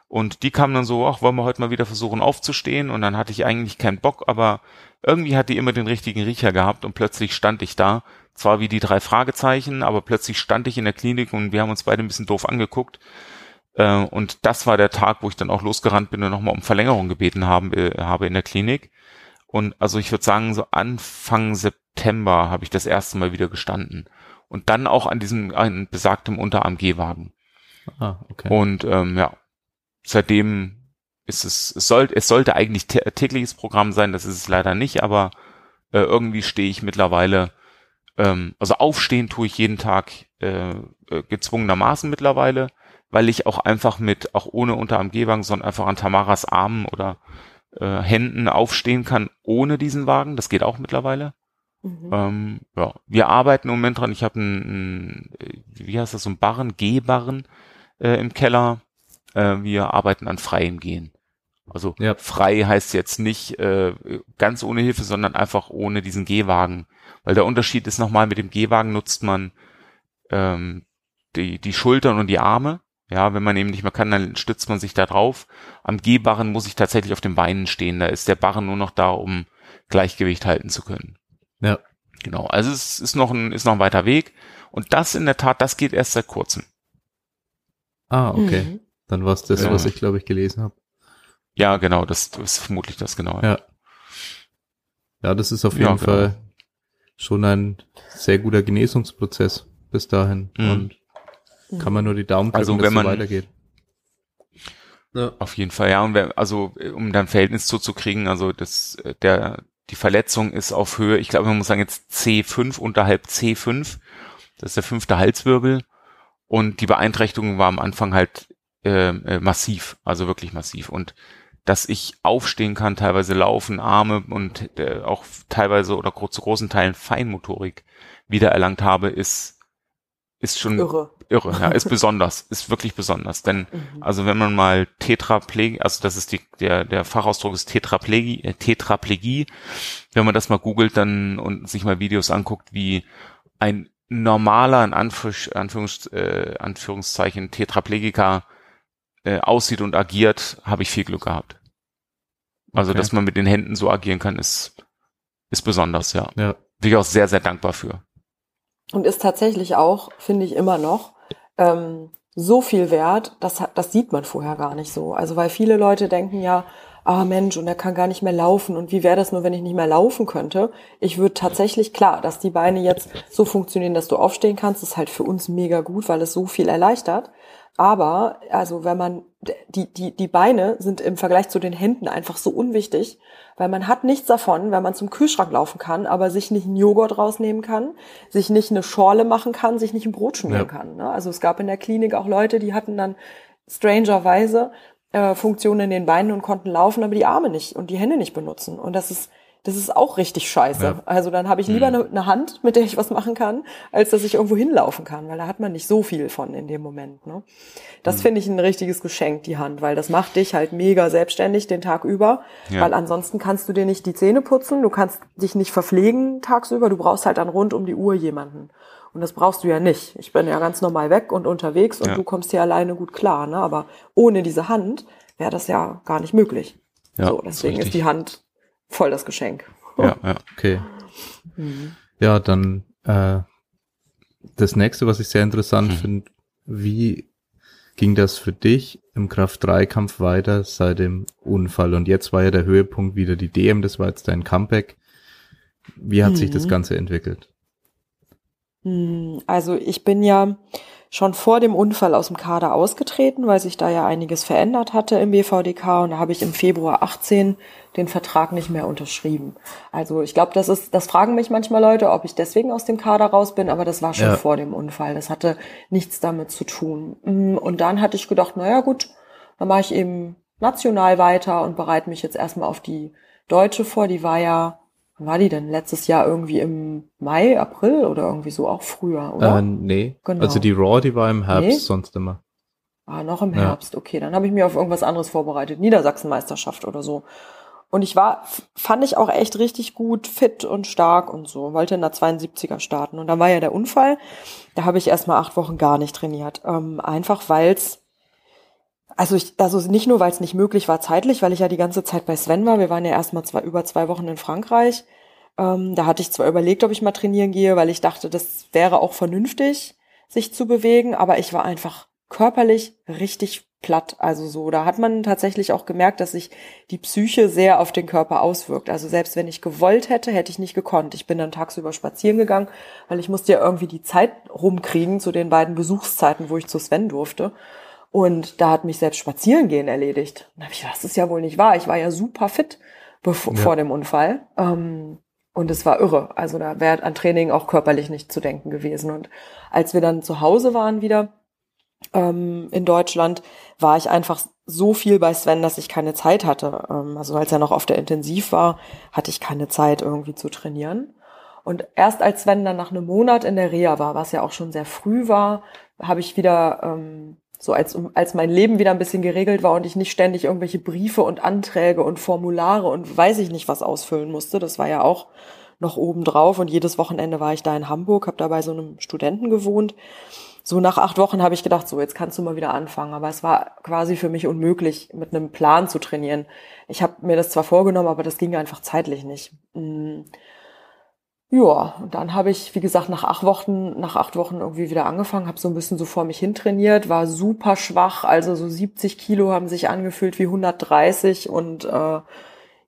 Und die kam dann so, ach, wollen wir heute mal wieder versuchen aufzustehen? Und dann hatte ich eigentlich keinen Bock, aber irgendwie hat die immer den richtigen Riecher gehabt und plötzlich stand ich da. Zwar wie die drei Fragezeichen, aber plötzlich stand ich in der Klinik und wir haben uns beide ein bisschen doof angeguckt. Äh, und das war der Tag, wo ich dann auch losgerannt bin und nochmal um Verlängerung gebeten haben, äh, habe in der Klinik. Und also ich würde sagen, so Anfang September habe ich das erste Mal wieder gestanden. Und dann auch an diesem an besagtem Unterarm-G-Wagen. Ah, okay. Und ähm, ja, seitdem ist es, es, soll, es sollte eigentlich tägliches Programm sein, das ist es leider nicht, aber äh, irgendwie stehe ich mittlerweile, ähm, also aufstehen tue ich jeden Tag äh, äh, gezwungenermaßen mittlerweile, weil ich auch einfach mit, auch ohne Unterarm-G-Wagen, sondern einfach an Tamaras Armen oder äh, Händen aufstehen kann ohne diesen Wagen. Das geht auch mittlerweile. Mhm. Ähm, ja, wir arbeiten im Moment dran. Ich habe einen, wie heißt das, so ein Barren, G-Barren äh, im Keller. Äh, wir arbeiten an freiem Gehen. Also ja. frei heißt jetzt nicht äh, ganz ohne Hilfe, sondern einfach ohne diesen Gehwagen. Weil der Unterschied ist nochmal, mit dem Gehwagen nutzt man ähm, die, die Schultern und die Arme ja, wenn man eben nicht mehr kann, dann stützt man sich da drauf. Am Gehbarren muss ich tatsächlich auf den Beinen stehen. Da ist der Barren nur noch da, um Gleichgewicht halten zu können. Ja. Genau. Also es ist noch ein, ist noch ein weiter Weg. Und das in der Tat, das geht erst seit kurzem. Ah, okay. Mhm. Dann war es das, ja. was ich, glaube ich, gelesen habe. Ja, genau, das, das ist vermutlich das genau. Ja. Ja, das ist auf jeden ja, genau. Fall schon ein sehr guter Genesungsprozess bis dahin. Mhm. Und kann man nur die Daumen drücken, also, wenn man, so weitergeht. Ja. Auf jeden Fall, ja. Und wenn, also um dann Verhältnis zuzukriegen, also das, der, die Verletzung ist auf Höhe, ich glaube, man muss sagen jetzt C5, unterhalb C5. Das ist der fünfte Halswirbel. Und die Beeinträchtigung war am Anfang halt äh, äh, massiv, also wirklich massiv. Und dass ich aufstehen kann, teilweise laufen, Arme und äh, auch teilweise oder zu großen Teilen Feinmotorik wiedererlangt habe, ist, ist schon irre irre, ja, ist besonders, ist wirklich besonders. Denn, mhm. also wenn man mal Tetraplegie, also das ist die, der, der Fachausdruck ist Tetraplegie, äh, Tetraplegie. Wenn man das mal googelt dann und sich mal Videos anguckt, wie ein normaler, in Anführungs, Anführungs, äh, Anführungszeichen, Tetraplegiker äh, aussieht und agiert, habe ich viel Glück gehabt. Also, okay. dass man mit den Händen so agieren kann, ist, ist besonders, ja. ja. Bin ich auch sehr, sehr dankbar für. Und ist tatsächlich auch, finde ich immer noch, ähm, so viel wert, das, das sieht man vorher gar nicht so. Also weil viele Leute denken ja, ah Mensch, und er kann gar nicht mehr laufen. Und wie wäre das nur, wenn ich nicht mehr laufen könnte? Ich würde tatsächlich, klar, dass die Beine jetzt so funktionieren, dass du aufstehen kannst, ist halt für uns mega gut, weil es so viel erleichtert. Aber, also wenn man, die, die, die Beine sind im Vergleich zu den Händen einfach so unwichtig, weil man hat nichts davon, wenn man zum Kühlschrank laufen kann, aber sich nicht einen Joghurt rausnehmen kann, sich nicht eine Schorle machen kann, sich nicht ein Brot schmieren ja. kann. Ne? Also es gab in der Klinik auch Leute, die hatten dann strangerweise äh, Funktionen in den Beinen und konnten laufen, aber die Arme nicht und die Hände nicht benutzen. Und das ist das ist auch richtig scheiße. Ja. Also dann habe ich lieber eine, eine, Hand, mit der ich was machen kann, als dass ich irgendwo hinlaufen kann, weil da hat man nicht so viel von in dem Moment. Ne? Das mhm. finde ich ein richtiges Geschenk, die Hand, weil das macht dich halt mega selbstständig den Tag über, ja. weil ansonsten kannst du dir nicht die Zähne putzen, du kannst dich nicht verpflegen tagsüber, du brauchst halt dann rund um die Uhr jemanden. Und das brauchst du ja nicht. Ich bin ja ganz normal weg und unterwegs und ja. du kommst hier alleine gut klar. Ne? Aber ohne diese Hand wäre das ja gar nicht möglich. Ja, so, deswegen ist, ist die Hand voll das Geschenk. Ja, ja. Okay. Mhm. Ja, dann äh, das nächste, was ich sehr interessant mhm. finde, wie ging das für dich im Kraft-3-Kampf weiter seit dem Unfall? Und jetzt war ja der Höhepunkt wieder die DM, das war jetzt dein Comeback. Wie hat mhm. sich das mhm. Ganze entwickelt? Mhm. Also ich bin ja schon vor dem Unfall aus dem Kader ausgetreten, weil sich da ja einiges verändert hatte im BVDK und da habe ich im Februar 18 den Vertrag nicht mehr unterschrieben. Also ich glaube, das ist, das fragen mich manchmal Leute, ob ich deswegen aus dem Kader raus bin, aber das war schon ja. vor dem Unfall. Das hatte nichts damit zu tun. Mm, und dann hatte ich gedacht, naja gut, dann mache ich eben national weiter und bereite mich jetzt erstmal auf die Deutsche vor. Die war ja war die denn? Letztes Jahr irgendwie im Mai, April oder irgendwie so, auch früher, oder? Äh, nee. Genau. Also die Raw, die war im Herbst nee? sonst immer. Ah, noch im Herbst, ja. okay. Dann habe ich mir auf irgendwas anderes vorbereitet. Niedersachsenmeisterschaft oder so. Und ich war, fand ich auch echt richtig gut, fit und stark und so. Wollte in der 72er starten. Und dann war ja der Unfall. Da habe ich erstmal acht Wochen gar nicht trainiert. Ähm, einfach weil's also ich, also nicht nur, weil es nicht möglich war zeitlich, weil ich ja die ganze Zeit bei Sven war. Wir waren ja erstmal zwei, über zwei Wochen in Frankreich. Ähm, da hatte ich zwar überlegt, ob ich mal trainieren gehe, weil ich dachte, das wäre auch vernünftig, sich zu bewegen, aber ich war einfach körperlich richtig platt. Also so, da hat man tatsächlich auch gemerkt, dass sich die Psyche sehr auf den Körper auswirkt. Also selbst wenn ich gewollt hätte, hätte ich nicht gekonnt. Ich bin dann tagsüber spazieren gegangen, weil ich musste ja irgendwie die Zeit rumkriegen zu den beiden Besuchszeiten, wo ich zu Sven durfte. Und da hat mich selbst Spazierengehen erledigt. Da habe ich gedacht, das ist ja wohl nicht wahr. Ich war ja super fit bevor, ja. vor dem Unfall. Ähm, und es war irre. Also da wäre an Training auch körperlich nicht zu denken gewesen. Und als wir dann zu Hause waren wieder ähm, in Deutschland, war ich einfach so viel bei Sven, dass ich keine Zeit hatte. Ähm, also als er noch auf der Intensiv war, hatte ich keine Zeit irgendwie zu trainieren. Und erst als Sven dann nach einem Monat in der Reha war, was ja auch schon sehr früh war, habe ich wieder ähm, so als, als mein Leben wieder ein bisschen geregelt war und ich nicht ständig irgendwelche Briefe und Anträge und Formulare und weiß ich nicht was ausfüllen musste. Das war ja auch noch oben drauf und jedes Wochenende war ich da in Hamburg, habe da bei so einem Studenten gewohnt. So nach acht Wochen habe ich gedacht, so jetzt kannst du mal wieder anfangen. Aber es war quasi für mich unmöglich, mit einem Plan zu trainieren. Ich habe mir das zwar vorgenommen, aber das ging einfach zeitlich nicht. Ja, und dann habe ich, wie gesagt, nach acht Wochen, nach acht Wochen irgendwie wieder angefangen, habe so ein bisschen so vor mich hin trainiert, war super schwach, also so 70 Kilo haben sich angefühlt wie 130 und äh,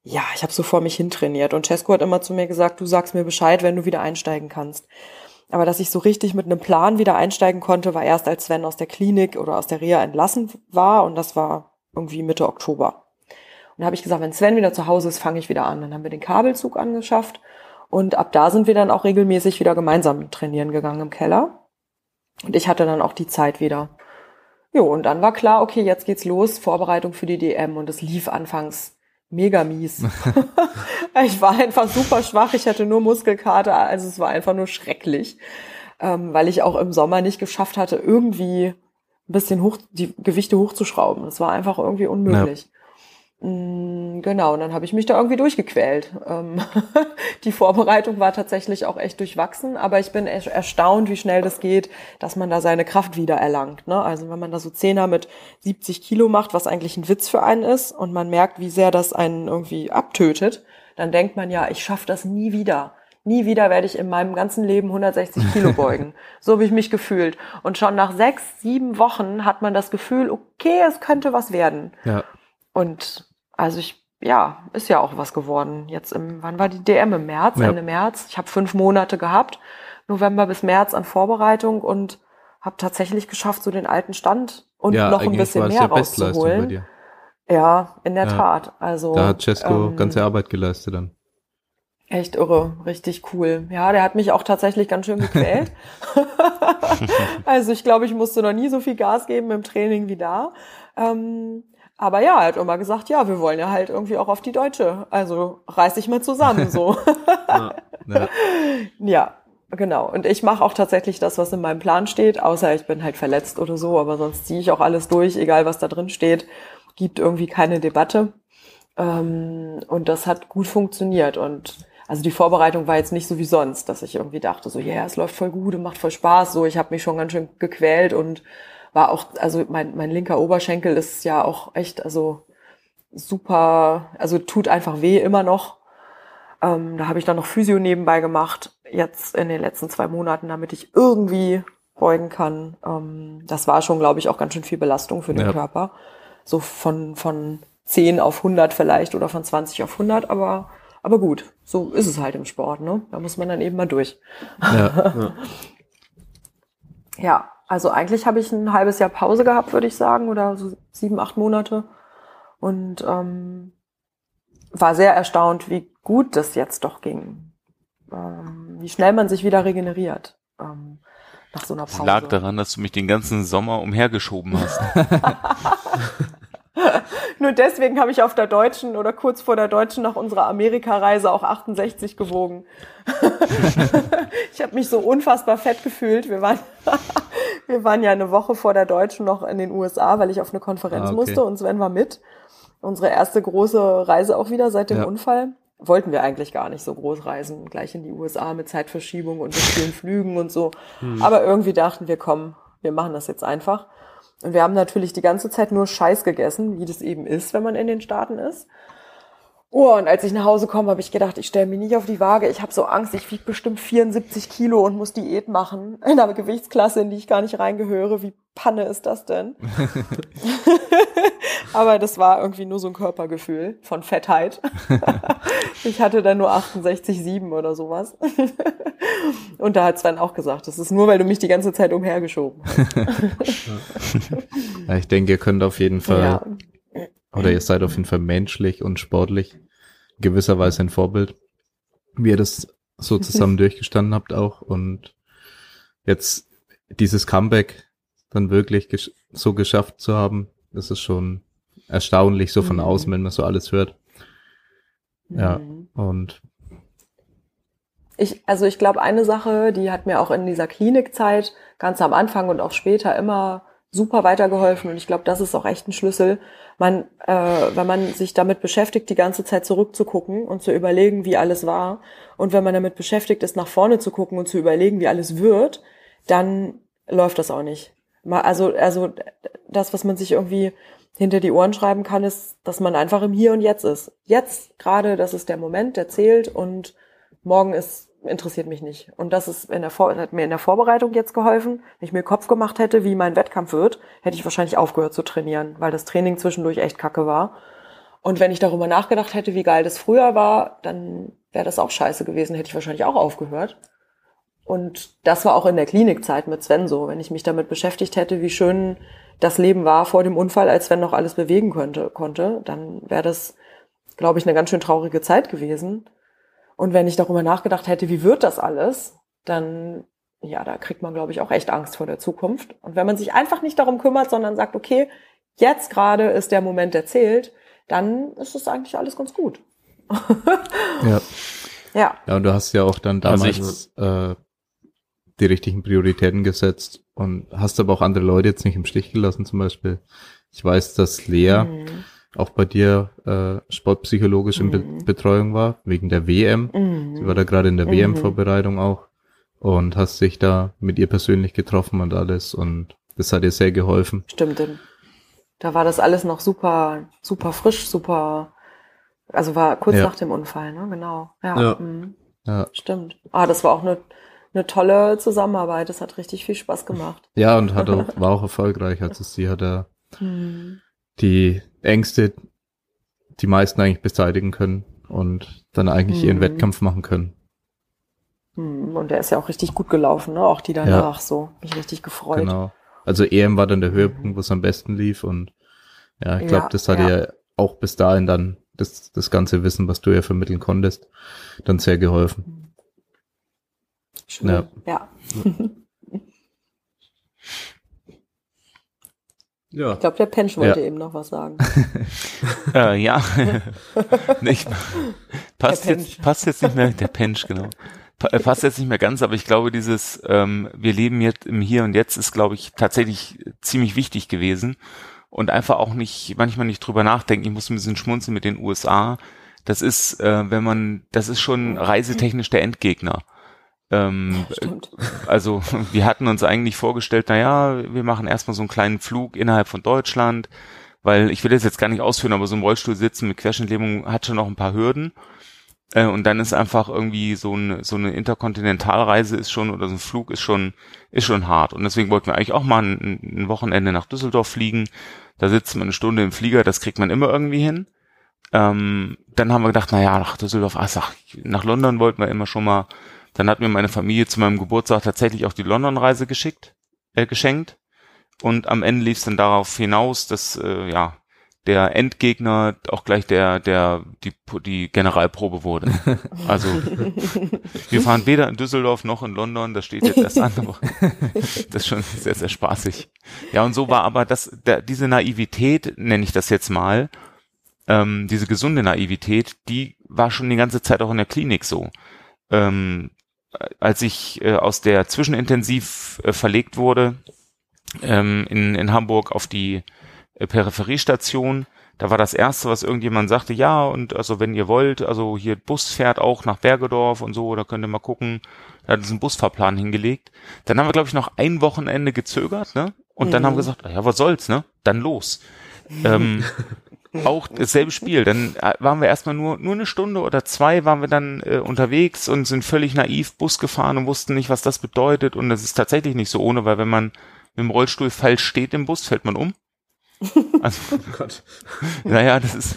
ja, ich habe so vor mich hin trainiert. Und Cesco hat immer zu mir gesagt, du sagst mir Bescheid, wenn du wieder einsteigen kannst. Aber dass ich so richtig mit einem Plan wieder einsteigen konnte, war erst als Sven aus der Klinik oder aus der Reha entlassen war und das war irgendwie Mitte Oktober. Und da habe ich gesagt, wenn Sven wieder zu Hause ist, fange ich wieder an. Dann haben wir den Kabelzug angeschafft und ab da sind wir dann auch regelmäßig wieder gemeinsam trainieren gegangen im Keller. Und ich hatte dann auch die Zeit wieder. Jo, und dann war klar, okay, jetzt geht's los, Vorbereitung für die DM. Und es lief anfangs mega mies. ich war einfach super schwach, ich hatte nur Muskelkater, also es war einfach nur schrecklich, ähm, weil ich auch im Sommer nicht geschafft hatte, irgendwie ein bisschen hoch, die Gewichte hochzuschrauben. Das war einfach irgendwie unmöglich. Ja. Mm, genau, und dann habe ich mich da irgendwie durchgequält. Ähm, die Vorbereitung war tatsächlich auch echt durchwachsen, aber ich bin erstaunt, wie schnell das geht, dass man da seine Kraft wieder erlangt. Ne? Also wenn man da so Zehner mit 70 Kilo macht, was eigentlich ein Witz für einen ist, und man merkt, wie sehr das einen irgendwie abtötet, dann denkt man ja, ich schaffe das nie wieder. Nie wieder werde ich in meinem ganzen Leben 160 Kilo beugen. so habe ich mich gefühlt. Und schon nach sechs, sieben Wochen hat man das Gefühl, okay, es könnte was werden. Ja. Und also ich, ja, ist ja auch was geworden. Jetzt im, wann war die DM? Im März, ja. Ende März. Ich habe fünf Monate gehabt, November bis März an Vorbereitung und habe tatsächlich geschafft, so den alten Stand und ja, noch ein bisschen mehr rauszuholen. Ja, in der ja. Tat. Also da hat Cesco ähm, ganze Arbeit geleistet dann. Echt irre, richtig cool. Ja, der hat mich auch tatsächlich ganz schön gequält. also ich glaube, ich musste noch nie so viel Gas geben im Training wie da. Ähm, aber ja, er hat immer gesagt, ja, wir wollen ja halt irgendwie auch auf die Deutsche. Also reiß dich mal zusammen so. ja, ja. ja, genau. Und ich mache auch tatsächlich das, was in meinem Plan steht, außer ich bin halt verletzt oder so, aber sonst ziehe ich auch alles durch, egal was da drin steht. Gibt irgendwie keine Debatte. Ähm, und das hat gut funktioniert. Und also die Vorbereitung war jetzt nicht so wie sonst, dass ich irgendwie dachte, so, ja, yeah, es läuft voll gut und macht voll Spaß. So, ich habe mich schon ganz schön gequält und war auch, also mein, mein linker Oberschenkel ist ja auch echt, also super, also tut einfach weh immer noch. Ähm, da habe ich dann noch Physio nebenbei gemacht, jetzt in den letzten zwei Monaten, damit ich irgendwie beugen kann. Ähm, das war schon, glaube ich, auch ganz schön viel Belastung für den ja. Körper. So von, von 10 auf 100 vielleicht oder von 20 auf 100, aber, aber gut, so ist es halt im Sport, ne? Da muss man dann eben mal durch. Ja, ja. ja Also eigentlich habe ich ein halbes Jahr Pause gehabt, würde ich sagen, oder so sieben, acht Monate. Und ähm, war sehr erstaunt, wie gut das jetzt doch ging. Ähm, wie schnell man sich wieder regeneriert. Ähm, nach so einer Pause. Es lag daran, dass du mich den ganzen Sommer umhergeschoben hast. Nur deswegen habe ich auf der deutschen oder kurz vor der deutschen nach unserer Amerikareise auch 68 gewogen. ich habe mich so unfassbar fett gefühlt. Wir waren, wir waren ja eine Woche vor der deutschen noch in den USA, weil ich auf eine Konferenz ah, okay. musste und Sven war mit. Unsere erste große Reise auch wieder seit dem ja. Unfall. Wollten wir eigentlich gar nicht so groß reisen, gleich in die USA mit Zeitverschiebung und mit vielen Flügen und so. Hm. Aber irgendwie dachten wir, komm, wir machen das jetzt einfach. Und wir haben natürlich die ganze Zeit nur Scheiß gegessen, wie das eben ist, wenn man in den Staaten ist. Oh, und als ich nach Hause komme, habe ich gedacht, ich stelle mich nicht auf die Waage. Ich habe so Angst, ich wiege bestimmt 74 Kilo und muss Diät machen. In einer Gewichtsklasse, in die ich gar nicht reingehöre. Wie Panne ist das denn? Aber das war irgendwie nur so ein Körpergefühl von Fettheit. ich hatte dann nur 68,7 oder sowas. und da hat Sven auch gesagt, das ist nur, weil du mich die ganze Zeit umhergeschoben hast. ich denke, ihr könnt auf jeden Fall ja oder ihr seid auf jeden Fall menschlich und sportlich gewisserweise ein Vorbild, wie ihr das so zusammen durchgestanden habt auch und jetzt dieses Comeback dann wirklich gesch so geschafft zu haben, das ist schon erstaunlich so von mhm. außen, wenn man so alles hört. Ja, mhm. und ich, also ich glaube, eine Sache, die hat mir auch in dieser Klinikzeit ganz am Anfang und auch später immer super weitergeholfen und ich glaube, das ist auch echt ein Schlüssel. Man, äh, wenn man sich damit beschäftigt, die ganze Zeit zurückzugucken und zu überlegen, wie alles war, und wenn man damit beschäftigt ist, nach vorne zu gucken und zu überlegen, wie alles wird, dann läuft das auch nicht. Also, also das, was man sich irgendwie hinter die Ohren schreiben kann, ist, dass man einfach im Hier und Jetzt ist. Jetzt gerade, das ist der Moment, der zählt und morgen ist interessiert mich nicht. Und das ist in der Vor hat mir in der Vorbereitung jetzt geholfen. Wenn ich mir Kopf gemacht hätte, wie mein Wettkampf wird, hätte ich wahrscheinlich aufgehört zu trainieren, weil das Training zwischendurch echt kacke war. Und wenn ich darüber nachgedacht hätte, wie geil das früher war, dann wäre das auch scheiße gewesen, hätte ich wahrscheinlich auch aufgehört. Und das war auch in der Klinikzeit mit Sven so. Wenn ich mich damit beschäftigt hätte, wie schön das Leben war vor dem Unfall, als Sven noch alles bewegen könnte, konnte, dann wäre das, glaube ich, eine ganz schön traurige Zeit gewesen. Und wenn ich darüber nachgedacht hätte, wie wird das alles, dann, ja, da kriegt man, glaube ich, auch echt Angst vor der Zukunft. Und wenn man sich einfach nicht darum kümmert, sondern sagt, okay, jetzt gerade ist der Moment, der zählt, dann ist es eigentlich alles ganz gut. ja. Ja. Ja, und du hast ja auch dann also damals also äh, die richtigen Prioritäten gesetzt und hast aber auch andere Leute jetzt nicht im Stich gelassen, zum Beispiel. Ich weiß, dass Lea mhm auch bei dir äh, sportpsychologisch in Be mhm. Betreuung war, wegen der WM. Mhm. Sie war da gerade in der mhm. WM-Vorbereitung auch und hast sich da mit ihr persönlich getroffen und alles und das hat ihr sehr geholfen. Stimmt, denn da war das alles noch super, super frisch, super, also war kurz ja. nach dem Unfall, ne? Genau. Ja. ja. Mhm. ja. Stimmt. Ah, das war auch eine, eine tolle Zusammenarbeit. Das hat richtig viel Spaß gemacht. Ja, und hat auch, war auch erfolgreich. Also sie hat da mhm. die Ängste die meisten eigentlich beseitigen können und dann eigentlich hm. ihren Wettkampf machen können. Hm, und der ist ja auch richtig gut gelaufen, ne? Auch die danach ja. so. Mich richtig gefreut. Genau. Also EM war dann der Höhepunkt, wo es am besten lief und ja, ich glaube, ja, das hat ja. ja auch bis dahin dann das, das ganze Wissen, was du ja vermitteln konntest, dann sehr geholfen. Schön. Ja. ja. Ja. Ich glaube, der Pensch wollte ja. eben noch was sagen. äh, ja. nicht, passt, jetzt, passt jetzt nicht mehr, der Pensch, genau. Äh, passt jetzt nicht mehr ganz, aber ich glaube, dieses ähm, Wir leben jetzt im Hier und Jetzt ist, glaube ich, tatsächlich ziemlich wichtig gewesen. Und einfach auch nicht, manchmal nicht drüber nachdenken. Ich muss ein bisschen schmunzeln mit den USA. Das ist, äh, wenn man, das ist schon reisetechnisch der Endgegner. Ähm, also wir hatten uns eigentlich vorgestellt, na ja, wir machen erstmal so einen kleinen Flug innerhalb von Deutschland, weil ich will das jetzt gar nicht ausführen, aber so im Rollstuhl sitzen mit Querschnittlähmung hat schon noch ein paar Hürden. Äh, und dann ist einfach irgendwie so eine, so eine Interkontinentalreise ist schon oder so ein Flug ist schon, ist schon hart. Und deswegen wollten wir eigentlich auch mal ein, ein Wochenende nach Düsseldorf fliegen. Da sitzt man eine Stunde im Flieger, das kriegt man immer irgendwie hin. Ähm, dann haben wir gedacht, na ja, nach Düsseldorf, ach, nach London wollten wir immer schon mal dann hat mir meine Familie zu meinem Geburtstag tatsächlich auch die London-Reise geschickt. äh, geschenkt. Und am Ende lief es dann darauf hinaus, dass äh, ja der Endgegner auch gleich der der die die Generalprobe wurde. Also wir fahren weder in Düsseldorf noch in London, das steht jetzt erst an, aber das ist schon sehr sehr spaßig. Ja und so war aber das der, diese Naivität nenne ich das jetzt mal, ähm, diese gesunde Naivität, die war schon die ganze Zeit auch in der Klinik so. Ähm, als ich äh, aus der Zwischenintensiv äh, verlegt wurde ähm, in, in Hamburg auf die äh, Peripheriestation, da war das erste, was irgendjemand sagte, ja, und also wenn ihr wollt, also hier Bus fährt auch nach Bergedorf und so, da könnt ihr mal gucken. Da hat uns einen Busfahrplan hingelegt. Dann haben wir, glaube ich, noch ein Wochenende gezögert, ne? Und mhm. dann haben wir gesagt, ja, was soll's, ne? Dann los. ähm, auch dasselbe Spiel. Dann äh, waren wir erstmal nur, nur eine Stunde oder zwei waren wir dann äh, unterwegs und sind völlig naiv Bus gefahren und wussten nicht, was das bedeutet. Und das ist tatsächlich nicht so ohne, weil wenn man mit dem Rollstuhl falsch steht im Bus, fällt man um. Also, oh Gott. Naja, das ist,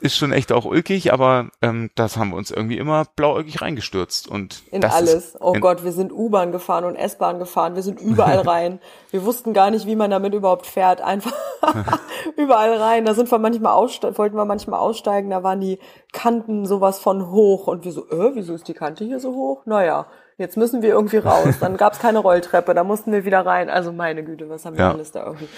ist schon echt auch ulkig, aber ähm, das haben wir uns irgendwie immer blauäugig reingestürzt. Und in alles. oh in Gott, wir sind U-Bahn gefahren und S-Bahn gefahren, wir sind überall rein. wir wussten gar nicht, wie man damit überhaupt fährt. Einfach überall rein. Da sind wir manchmal aussteigen, wollten wir manchmal aussteigen, da waren die Kanten sowas von hoch und wir so, äh, wieso ist die Kante hier so hoch? Naja, jetzt müssen wir irgendwie raus. Dann gab es keine Rolltreppe, da mussten wir wieder rein. Also meine Güte, was haben wir ja. alles da irgendwie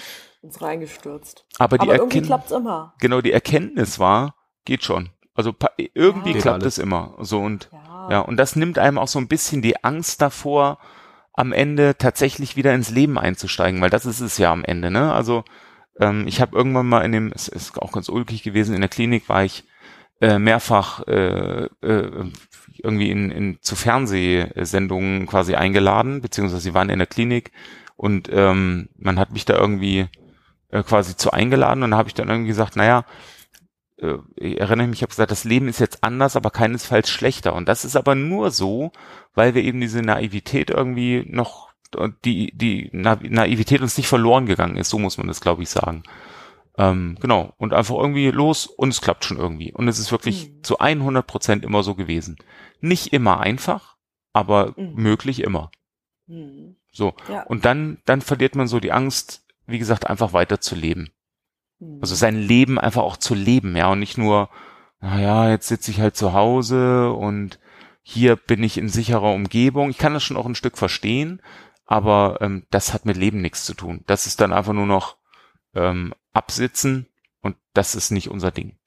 uns reingestürzt. Aber, die Aber irgendwie klappt's immer. Genau, die Erkenntnis war, geht schon. Also irgendwie ja, klappt es immer. So und ja. ja, und das nimmt einem auch so ein bisschen die Angst davor, am Ende tatsächlich wieder ins Leben einzusteigen, weil das ist es ja am Ende, ne? Also ähm, ich habe irgendwann mal in dem, es ist auch ganz ulkig gewesen, in der Klinik war ich äh, mehrfach äh, äh, irgendwie in, in zu Fernsehsendungen quasi eingeladen, beziehungsweise sie waren in der Klinik und ähm, man hat mich da irgendwie äh, quasi zu eingeladen und habe ich dann irgendwie gesagt, naja, äh, ich erinnere mich, ich habe gesagt, das Leben ist jetzt anders, aber keinesfalls schlechter. Und das ist aber nur so, weil wir eben diese Naivität irgendwie noch, die, die Naivität uns nicht verloren gegangen ist, so muss man das, glaube ich, sagen. Ähm, genau. Und einfach irgendwie los und es klappt schon irgendwie. Und es ist wirklich mhm. zu 100 Prozent immer so gewesen. Nicht immer einfach, aber mhm. möglich immer. Mhm. So. Ja. Und dann, dann verliert man so die Angst, wie gesagt, einfach weiter zu leben. Also sein Leben einfach auch zu leben, ja, und nicht nur, naja, jetzt sitze ich halt zu Hause und hier bin ich in sicherer Umgebung. Ich kann das schon auch ein Stück verstehen, aber ähm, das hat mit Leben nichts zu tun. Das ist dann einfach nur noch ähm, absitzen und das ist nicht unser Ding.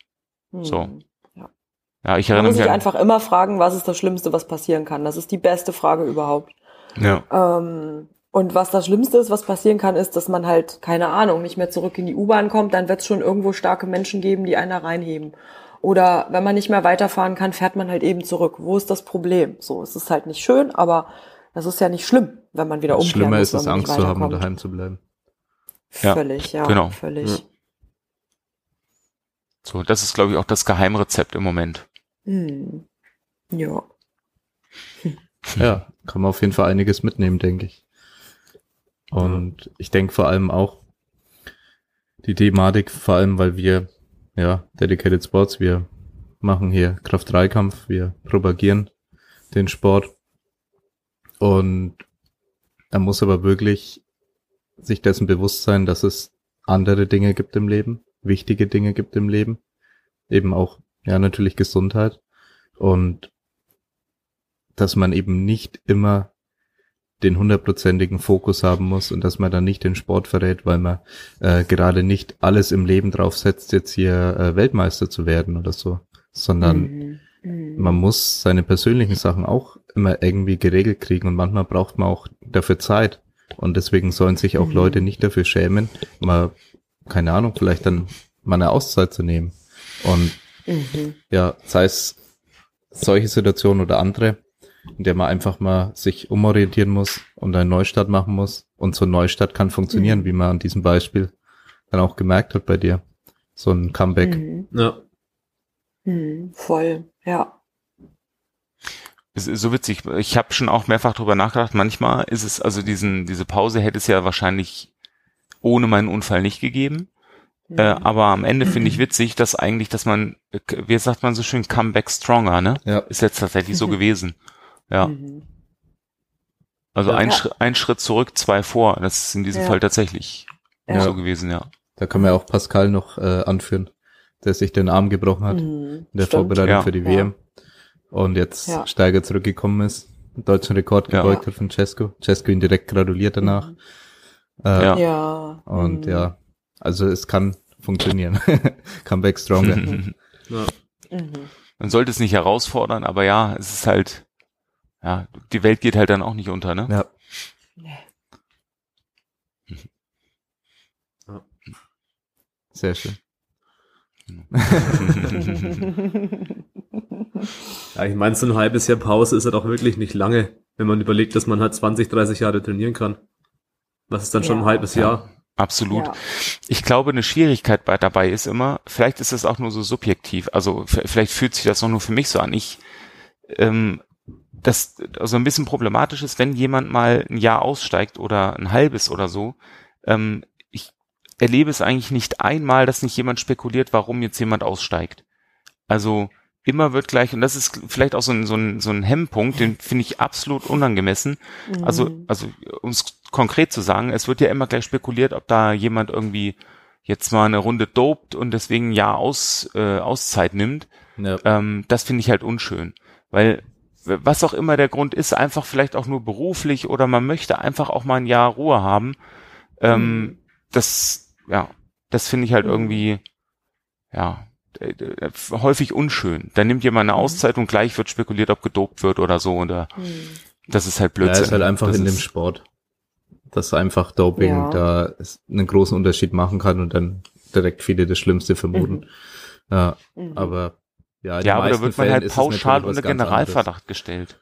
Hm. So. Ja. ja, ich erinnere Man muss mich sich einfach immer fragen, was ist das Schlimmste, was passieren kann. Das ist die beste Frage überhaupt. Ja. Ähm, und was das Schlimmste ist, was passieren kann, ist, dass man halt, keine Ahnung, nicht mehr zurück in die U-Bahn kommt, dann wird es schon irgendwo starke Menschen geben, die einen da reinheben. Oder wenn man nicht mehr weiterfahren kann, fährt man halt eben zurück. Wo ist das Problem? So, es ist halt nicht schön, aber das ist ja nicht schlimm, wenn man wieder umkehrt. Schlimmer ist es, Angst zu haben und daheim zu bleiben. Völlig, ja, genau. völlig. Ja. So, das ist, glaube ich, auch das Geheimrezept im Moment. Hm. Ja. Ja, kann man auf jeden Fall einiges mitnehmen, denke ich. Und ich denke vor allem auch die Thematik, vor allem weil wir, ja, Dedicated Sports, wir machen hier Kraft-3-Kampf, wir propagieren den Sport. Und er muss aber wirklich sich dessen bewusst sein, dass es andere Dinge gibt im Leben, wichtige Dinge gibt im Leben. Eben auch, ja, natürlich Gesundheit. Und dass man eben nicht immer den hundertprozentigen Fokus haben muss und dass man dann nicht den Sport verrät, weil man äh, gerade nicht alles im Leben drauf setzt, jetzt hier äh, Weltmeister zu werden oder so, sondern mhm. Mhm. man muss seine persönlichen Sachen auch immer irgendwie geregelt kriegen und manchmal braucht man auch dafür Zeit und deswegen sollen sich auch mhm. Leute nicht dafür schämen, mal keine Ahnung, vielleicht dann mal eine Auszeit zu nehmen und mhm. ja, sei es solche Situationen oder andere, in der man einfach mal sich umorientieren muss und einen Neustart machen muss. Und so ein Neustart kann funktionieren, mhm. wie man an diesem Beispiel dann auch gemerkt hat bei dir. So ein Comeback. Mhm. Ja. Mhm, voll, ja. Es ist so witzig. Ich habe schon auch mehrfach drüber nachgedacht. Manchmal ist es, also diesen, diese Pause hätte es ja wahrscheinlich ohne meinen Unfall nicht gegeben. Mhm. Äh, aber am Ende finde ich witzig, dass eigentlich, dass man, wie sagt man so schön, Comeback stronger, ne? Ja. Ist jetzt tatsächlich so gewesen. Ja. Mhm. Also Ja. ein, Ja. Schritt, ein Schritt zurück, zwei vor. Das ist in diesem Ja. Fall tatsächlich Ja. so gewesen, ja. Da kann man ja auch Pascal noch äh, anführen, der sich den Arm gebrochen hat Mhm, in der stimmt. Vorbereitung Ja. für die Ja. WM. Und jetzt Ja. Steiger zurückgekommen ist, einen deutschen Rekord Ja. gebeugt hat von Cesco. Cesco ihn direkt gratuliert danach. Mhm. Äh, Ja. Ja. Und mhm. ja, also es kann funktionieren. Comeback stronger. Ja. Mhm. Man sollte es nicht herausfordern, aber ja, es ist halt, ja, die Welt geht halt dann auch nicht unter, ne? ja. Sehr schön. Ja, ich meine, so ein halbes Jahr Pause ist ja doch wirklich nicht lange, wenn man überlegt, dass man halt 20, 30 Jahre trainieren kann. Was ist dann schon ein Ja. halbes Jahr? Absolut. Ja. Ich glaube, eine Schwierigkeit bei, dabei ist immer, vielleicht ist das auch nur so subjektiv, also vielleicht fühlt sich das auch nur für mich so an. Ich, ähm, das also ein bisschen problematisch ist, wenn jemand mal ein Jahr aussteigt oder ein halbes oder so. Ähm, ich erlebe es eigentlich nicht einmal, dass nicht jemand spekuliert, warum jetzt jemand aussteigt. Also immer wird gleich, und das ist vielleicht auch so ein, so ein, so ein Hemmpunkt, den finde ich absolut unangemessen. Also, Mhm. also um es konkret zu sagen, es wird ja immer gleich spekuliert, ob da jemand irgendwie jetzt mal eine Runde dopt und deswegen ein Jahr aus, äh, Auszeit nimmt. Ja. Ähm, das finde ich halt unschön. Weil was auch immer der Grund ist, einfach vielleicht auch nur beruflich oder man möchte einfach auch mal ein Jahr Ruhe haben. Ähm, Mhm. Das, ja, das finde ich halt Mhm. irgendwie, ja, häufig unschön. Da nimmt jemand eine Mhm. Auszeit und gleich wird spekuliert, ob gedopt wird oder so. Oder Mhm. das ist halt Ja, Blödsinn. ist halt einfach das in dem Sport, dass einfach Doping Ja. da einen großen Unterschied machen kann und dann direkt viele das Schlimmste vermuten. Ja, Mhm. aber ja, Ja, aber da wird man Fällen halt pauschal unter Generalverdacht gestellt.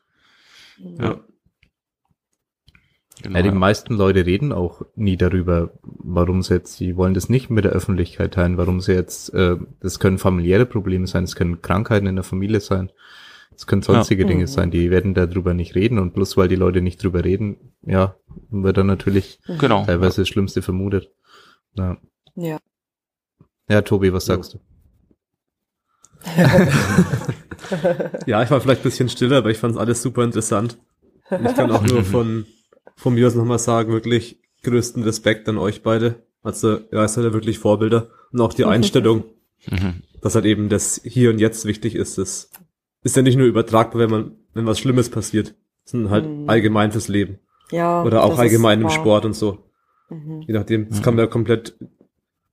Mhm. Ja. Genau. Ja, die meisten Leute reden auch nie darüber, warum sie jetzt, sie wollen das nicht mit der Öffentlichkeit teilen, warum sie jetzt, äh, das können familiäre Probleme sein, es können Krankheiten in der Familie sein, es können sonstige Ja. Dinge Mhm. sein, die werden darüber nicht reden und bloß weil die Leute nicht drüber reden, ja, wird dann natürlich Genau. teilweise das Schlimmste vermutet. Ja, Ja. ja Tobi, was sagst du? Ja, ich war vielleicht ein bisschen stiller, aber ich fand es alles super interessant. Und ich kann auch nur von, von mir aus nochmal sagen, wirklich größten Respekt an euch beide. Also, ja, es sind ja wirklich Vorbilder. Und auch die Einstellung, Mhm. dass halt eben das Hier und Jetzt wichtig ist. Das ist ja nicht nur übertragbar, wenn man, wenn was Schlimmes passiert, sondern halt Mhm. allgemein fürs Leben. Ja, Oder auch allgemein im. Sport und so. Mhm. Je nachdem, das Mhm. kann man ja komplett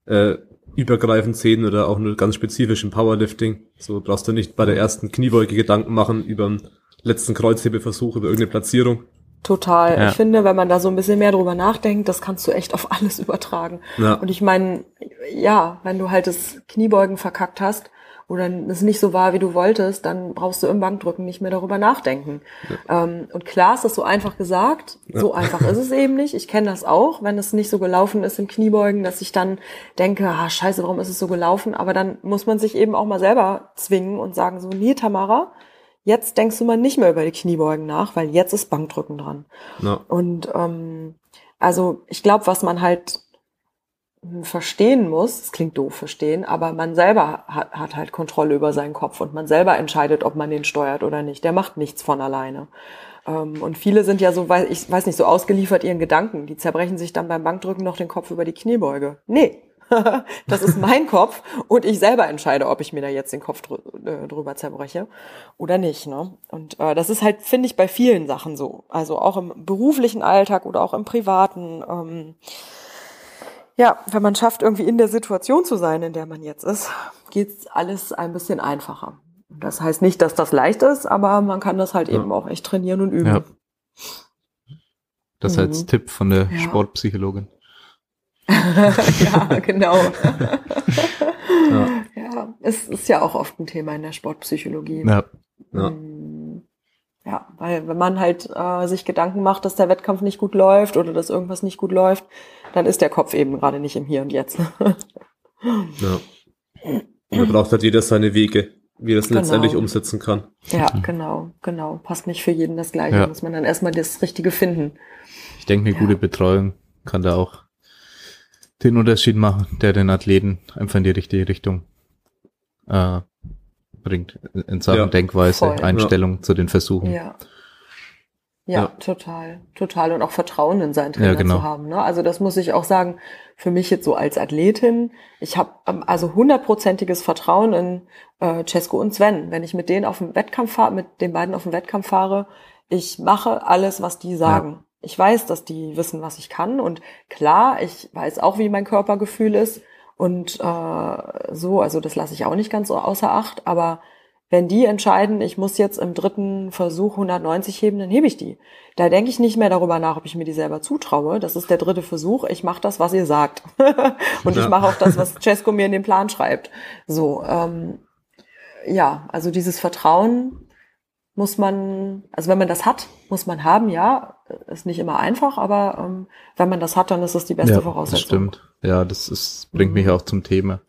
äh, übergreifend sehen oder auch nur ganz spezifisch im Powerlifting. So brauchst du nicht bei der ersten Kniebeuge Gedanken machen über den letzten Kreuzhebeversuch, über irgendeine Platzierung. Total. Ja. Ich finde, wenn man da so ein bisschen mehr drüber nachdenkt, das kannst du echt auf alles übertragen. Ja, Und ich meine, ja, wenn du halt das Kniebeugen verkackt hast oder es nicht so war, wie du wolltest, dann brauchst du im Bankdrücken nicht mehr darüber nachdenken. Ähm, und klar ist das so einfach gesagt, so einfach ist es eben nicht. Ich kenne das auch, wenn es nicht so gelaufen ist im Kniebeugen, dass ich dann denke, ah, scheiße, warum ist es so gelaufen? Aber dann muss man sich eben auch mal selber zwingen und sagen so, nee, Tamara, jetzt denkst du mal nicht mehr über die Kniebeugen nach, weil jetzt ist Bankdrücken dran. ja, Und ähm, also ich glaube, was man halt verstehen muss, es klingt doof verstehen, aber man selber hat, hat halt Kontrolle über seinen Kopf und man selber entscheidet, ob man den steuert oder nicht. Der macht nichts von alleine. Ähm, und viele sind ja so, ich weiß nicht, so ausgeliefert ihren Gedanken. Die zerbrechen sich dann beim Bankdrücken noch den Kopf über die Kniebeuge. Nee. das ist mein Kopf und ich selber entscheide, ob ich mir da jetzt den Kopf drü äh, drüber zerbreche oder nicht. Ne? Und äh, das ist halt, finde ich, bei vielen Sachen so. Also auch im beruflichen Alltag oder auch im privaten. Ähm, ja, wenn man schafft, irgendwie in der Situation zu sein, in der man jetzt ist, geht's alles ein bisschen einfacher. Das heißt nicht, dass das leicht ist, aber man kann das halt Ja. eben auch echt trainieren und üben. Ja. Das Mhm. als Tipp von der Ja. Sportpsychologin. ja, genau. Ja. ja, es ist ja auch oft ein Thema in der Sportpsychologie. Ja, ja, Mm, Ja, weil wenn man halt äh, sich Gedanken macht, dass der Wettkampf nicht gut läuft oder dass irgendwas nicht gut läuft, dann ist der Kopf eben gerade nicht im Hier und Jetzt. ja. Da braucht halt jeder seine Wege, wie er es Genau. letztendlich umsetzen kann. ja, genau, genau. Passt nicht für jeden das Gleiche. Ja. Muss man dann erstmal das Richtige finden. ich denke, eine Ja. gute Betreuung kann da auch den Unterschied machen, der den Athleten einfach in die richtige Richtung äh, bringt. In Sachen Ja. Denkweise, Voll. Einstellung zu den Versuchen. Ja. Ja, Ja. total, total. Und auch Vertrauen in seinen Trainer Ja, genau. zu haben. Ne? Also das muss ich auch sagen, für mich jetzt so als Athletin, ich habe also hundertprozentiges Vertrauen in äh, Cesco und Sven. Wenn ich mit denen auf dem Wettkampf fahre, mit den beiden auf dem Wettkampf fahre, ich mache alles, was die sagen. Ich weiß, dass die wissen, was ich kann. Und klar, ich weiß auch, wie mein Körpergefühl ist. Und äh, so, also das lasse ich auch nicht ganz so außer Acht. Aber wenn die entscheiden, ich muss jetzt im dritten Versuch 190 heben, dann hebe ich die. Da denke ich nicht mehr darüber nach, ob ich mir die selber zutraue. Das ist der dritte Versuch. Ich mache das, was ihr sagt. Und Ja. ich mache auch das, was Cesco mir in den Plan schreibt. So, ähm, ja, also dieses Vertrauen muss man, also wenn man das hat, muss man haben, ja. Ist nicht immer einfach, aber ähm, wenn man das hat, dann ist es die beste ja, Voraussetzung. Das stimmt. Ja, das ist, bringt mich Mhm. auch zum Thema.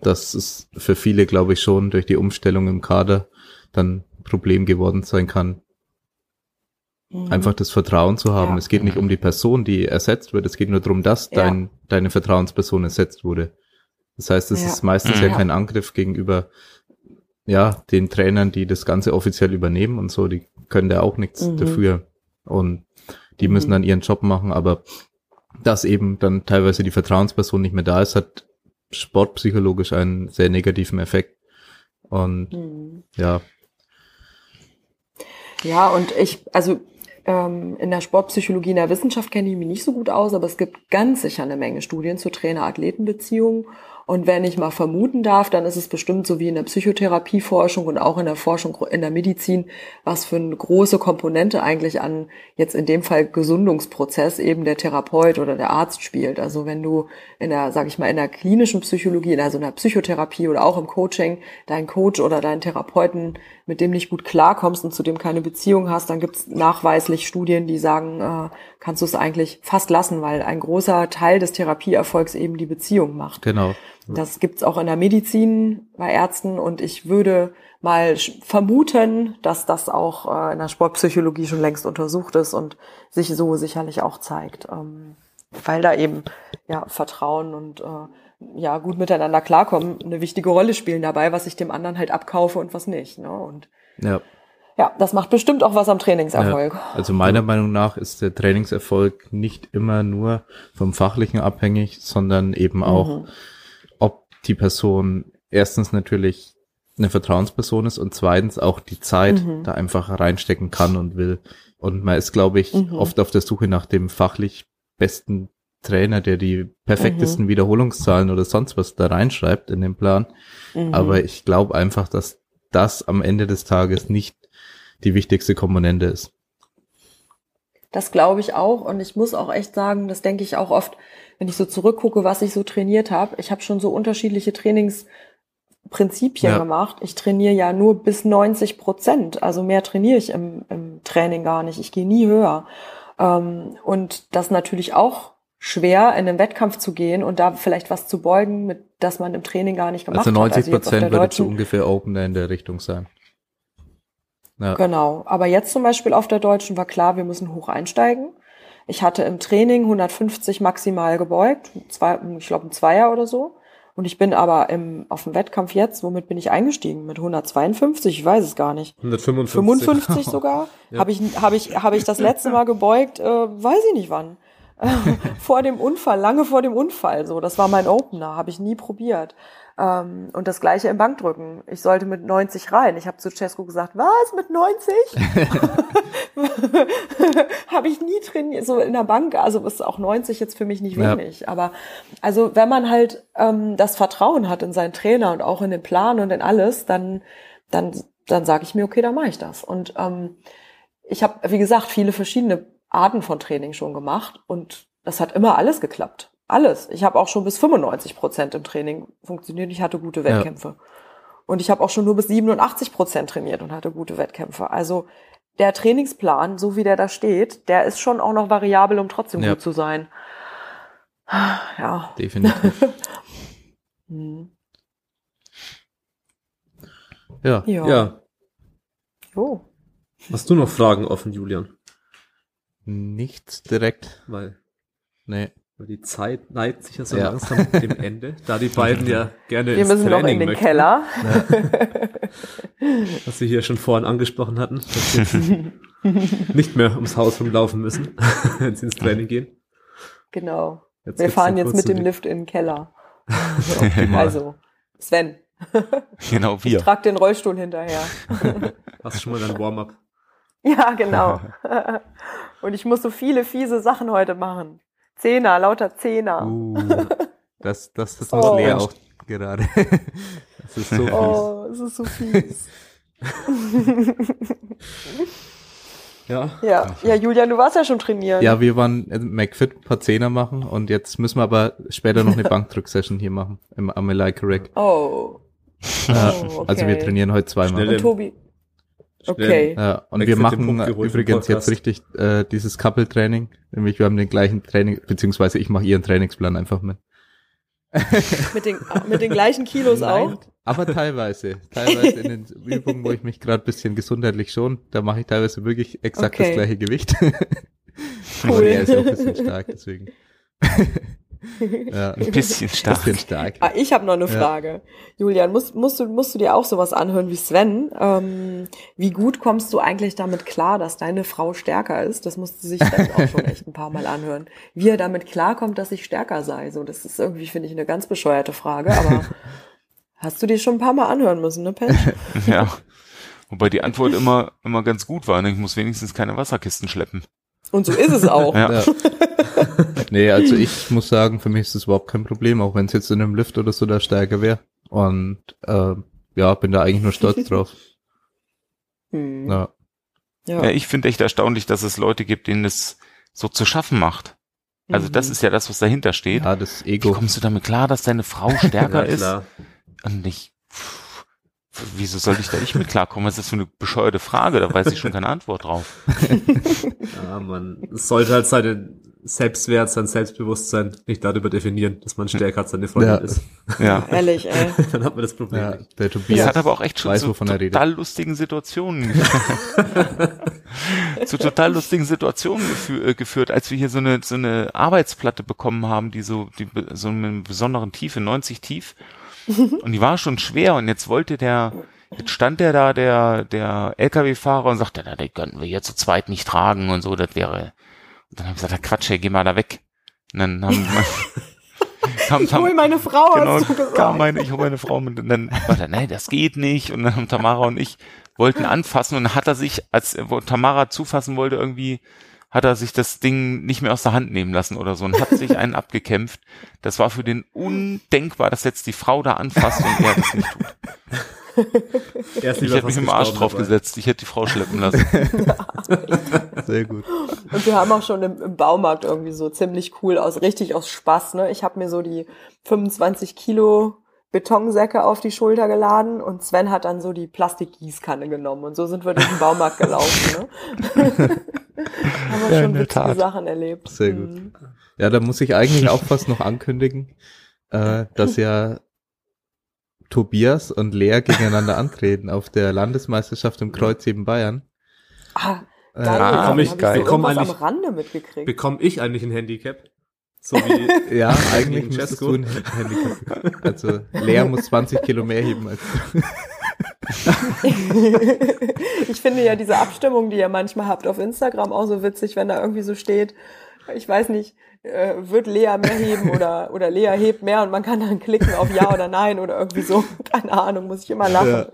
Das ist für viele, glaube ich, schon durch die Umstellung im Kader dann ein Problem geworden sein kann. Mhm. Einfach das Vertrauen zu haben. Ja. Es geht nicht um die Person, die ersetzt wird. Es geht nur darum, dass Ja. dein, deine Vertrauensperson ersetzt wurde. Das heißt, es Ja. ist meistens Mhm. ja kein Angriff gegenüber, ja, den Trainern, die das Ganze offiziell übernehmen und so. Die können da auch nichts Mhm. dafür. Und die Mhm. müssen dann ihren Job machen, aber dass eben dann teilweise die Vertrauensperson nicht mehr da ist, hat sportpsychologisch einen sehr negativen Effekt. Und Mhm. ja, Ja, und ich, also ähm, in der Sportpsychologie, in der Wissenschaft kenne ich mich nicht so gut aus, aber es gibt ganz sicher eine Menge Studien zur Trainer-Athleten-Beziehung. Und wenn ich mal vermuten darf, dann ist es bestimmt so wie in der Psychotherapieforschung und auch in der Forschung in der Medizin, was für eine große Komponente eigentlich an jetzt in dem Fall Gesundungsprozess eben der Therapeut oder der Arzt spielt. Also wenn du in der, sag ich mal, in der klinischen Psychologie, also in der Psychotherapie oder auch im Coaching deinen Coach oder deinen Therapeuten mit dem nicht gut klarkommst und zu dem keine Beziehung hast, dann gibt's nachweislich Studien, die sagen, äh, kannst du es eigentlich fast lassen, weil ein großer Teil des Therapieerfolgs eben die Beziehung macht. genau. Das gibt's auch in der Medizin bei Ärzten und ich würde mal vermuten, dass das auch äh, in der Sportpsychologie schon längst untersucht ist und sich so sicherlich auch zeigt, ähm, weil da eben ja Vertrauen und äh, ja gut miteinander klarkommen eine wichtige Rolle spielen dabei, was ich dem anderen halt abkaufe und was nicht. Ne? Und Ja. ja, das macht bestimmt auch was am Trainingserfolg. Ja, also meiner Meinung nach ist der Trainingserfolg nicht immer nur vom Fachlichen abhängig, sondern eben auch, Mhm. Die Person erstens natürlich eine Vertrauensperson ist und zweitens auch die Zeit Mhm. da einfach reinstecken kann und will. Und man ist, glaube ich, Mhm. oft auf der Suche nach dem fachlich besten Trainer, der die perfektesten Wiederholungszahlen oder sonst was da reinschreibt in den Plan. Mhm. Aber ich glaube einfach, dass das am Ende des Tages nicht die wichtigste Komponente ist. Das glaube ich auch. Und ich muss auch echt sagen, das denke ich auch oft, wenn ich so zurückgucke, was ich so trainiert habe. Ich habe schon so unterschiedliche Trainingsprinzipien Ja. gemacht. Ich trainiere ja nur bis 90 Prozent. Also mehr trainiere ich im, im Training gar nicht. Ich gehe nie höher. Ähm, und das natürlich auch schwer, in einen Wettkampf zu gehen und da vielleicht was zu beugen, mit das man im Training gar nicht gemacht Also 90 hat. jetzt auf Prozent der würde so ungefähr Opener in der Richtung sein. Ja, Genau. Aber jetzt zum Beispiel auf der Deutschen war klar, wir müssen hoch einsteigen. Ich hatte im Training 150 maximal gebeugt, zwei, ich glaube ein Zweier oder so. Und ich bin aber im, auf dem Wettkampf jetzt, womit bin ich eingestiegen? Mit 152? Ich weiß es gar nicht. 155. 55 sogar? Ja. Habe ich, habe ich, habe ich das letzte Mal gebeugt, äh, weiß ich nicht wann. vor dem Unfall, lange vor dem Unfall. So, das war mein Opener, habe ich nie probiert. Ähm, und das gleiche im Bankdrücken. Ich sollte mit 90 rein. Ich habe zu Cesco gesagt, was mit 90? habe ich nie trainiert, so in der Bank. Also ist auch 90 jetzt für mich nicht Ja. wenig. Aber also wenn man halt ähm, das Vertrauen hat in seinen Trainer und auch in den Plan und in alles, dann dann dann sage ich mir, okay, dann mache ich das. Und ähm, ich habe, wie gesagt, viele verschiedene Arten von Training schon gemacht und das hat immer alles geklappt. Alles. Ich habe auch schon bis 95 Prozent im Training funktioniert. Ich hatte gute Ja. Wettkämpfe. Und ich habe auch schon nur bis 87 Prozent trainiert und hatte gute Wettkämpfe. Also der Trainingsplan, so wie der da steht, der ist schon auch noch variabel, um trotzdem Ja. gut zu sein. Ja. definitiv. Hm. Ja. Ja. Ja. Jo. Hast du noch Fragen offen, Julian? Nichts direkt. Weil, Nee. Die Zeit neigt sich ja so Ja. langsam dem Ende, da die beiden ja gerne Wir ins müssen noch Training in den möchten, Keller. was sie hier schon vorhin angesprochen hatten. dass jetzt nicht mehr ums Haus rumlaufen müssen, wenn sie ins Training gehen. Genau. Jetzt Wir fahren jetzt mit dem Lift in den Keller. Optimal. Also, Sven, Genau, ich wir. trag den Rollstuhl hinterher. Hast du schon mal dein Warm-up? Ja, genau. Und ich muss so viele fiese Sachen heute machen. Zehner, lauter Zehner. Uh, das, das ist Oh. Lea auch gerade. Das ist so fies. Oh, es ist so fies. Ja. ja, ja, Julian, du warst ja schon trainieren. Ja, wir waren im McFit ein paar Zehner machen und jetzt müssen wir aber später noch eine Bankdrück-Session hier machen im Amelike Rack. Oh. Äh, Oh, Also wir okay. trainieren heute zweimal. Und Tobi. Okay. Ja, und wir machen übrigens jetzt richtig äh, dieses Couple-Training. Nämlich wir haben den gleichen Training, beziehungsweise ich mache ihren Trainingsplan einfach mit. Mit den, mit den gleichen Kilos auch? Aber teilweise. Teilweise in den Übungen, wo ich mich gerade bisschen gesundheitlich schon, da mache ich teilweise wirklich exakt Okay. das gleiche Gewicht. Aber Cool. er ist ja auch ein bisschen stark, deswegen. Ja, Ein bisschen stark. bisschen stark. Ah, ich habe noch eine Ja. Frage. Julian, musst, musst, du, musst du dir auch sowas anhören wie Sven? Ähm, wie gut kommst du eigentlich damit klar, dass deine Frau stärker ist? Das musste sich Sven auch schon echt ein paar Mal anhören. Wie er damit klarkommt, dass ich stärker sei. So, das ist irgendwie, finde ich, eine ganz bescheuerte Frage, aber hast du dir schon ein paar Mal anhören müssen, ne, Pench? Ja. Wobei die Antwort immer, immer ganz gut war. Ne? Ich muss wenigstens keine Wasserkisten schleppen. Und so ist es auch. Ja. Nee, also ich muss sagen, für mich ist das überhaupt kein Problem, auch wenn es jetzt in einem Lift oder so da stärker wäre. Und äh, ja, bin da eigentlich nur stolz drauf. Hm. Ja. Ja, Ja. ich finde echt erstaunlich, dass es Leute gibt, denen es so zu schaffen macht. Also das Mhm. ist ja das, was dahinter steht. ja, das Wie Ego. kommst du damit klar, dass deine Frau stärker Ja, ist? Und ich, pff, wieso soll ich da nicht mit klarkommen? Was ist das für eine bescheuerte Frage? Da weiß ich schon keine Antwort drauf. Ja, man sollte halt seinen Selbstwert, sein Selbstbewusstsein nicht darüber definieren, dass man stärker als seine Freundin Ja. ist. Ja. Ehrlich, ey. Dann hat man das Problem Ja, der Das Tobias hat aber auch echt schon weiß, zu total lustigen Situationen zu total lustigen Situationen gefü äh, geführt, als wir hier so eine so eine Arbeitsplatte bekommen haben, die so die so eine besonderen Tiefe, 90 tief, und die war schon schwer und jetzt wollte der Jetzt stand der da, der, der LKW-Fahrer und sagte, na, den könnten wir hier zu zweit nicht tragen und so, das wäre, und dann habe ich gesagt, "Ja, Quatsch, ey, geh mal da weg. Und dann haben, kam, Ich hol meine Frau, genau, hast du gesagt. meine, ich hole meine Frau mit, und dann war er, nein, das geht nicht. Und dann haben Tamara und ich wollten anfassen und dann hat er sich, als wo Tamara zufassen wollte, irgendwie, hat er sich das Ding nicht mehr aus der Hand nehmen lassen oder so und hat sich einen abgekämpft. Das war für den undenkbar, dass jetzt die Frau da anfasst und er das nicht tut. Er ist Ich hätte mich im Arsch gestorben drauf dabei. gesetzt, ich hätte die Frau schleppen lassen. Sehr gut. Und wir haben auch schon im, im Baumarkt irgendwie so ziemlich cool aus, richtig aus Spaß. Ne? Ich habe mir so die 25 Kilo Betonsäcke auf die Schulter geladen und Sven hat dann so die Plastikgießkanne genommen und so sind wir durch den Baumarkt gelaufen. Ne? haben wir Ja, schon witzige Tat. Sachen erlebt. Sehr gut. Mhm. Ja, da muss ich eigentlich auch fast noch ankündigen, äh, dass ja Tobias und Lea gegeneinander antreten auf der Landesmeisterschaft im Kreuzheben Bayern. Ah, Äh, geil. Ah, Hab komm ich- ich geil. so Komm irgendwas am eigentlich- Rande mitgekriegt. Bekomme ich eigentlich ein Handicap? So wie Ja, eigentlich müsstest du ein Handicap. Also Lea muss 20 Kilo mehr heben als du. ich finde ja diese Abstimmung, die ihr manchmal habt auf Instagram auch so witzig, wenn da irgendwie so steht, ich weiß nicht, äh, wird Lea mehr heben oder, oder Lea hebt mehr und man kann dann klicken auf Ja oder Nein oder irgendwie so. Keine Ahnung, muss ich immer lachen.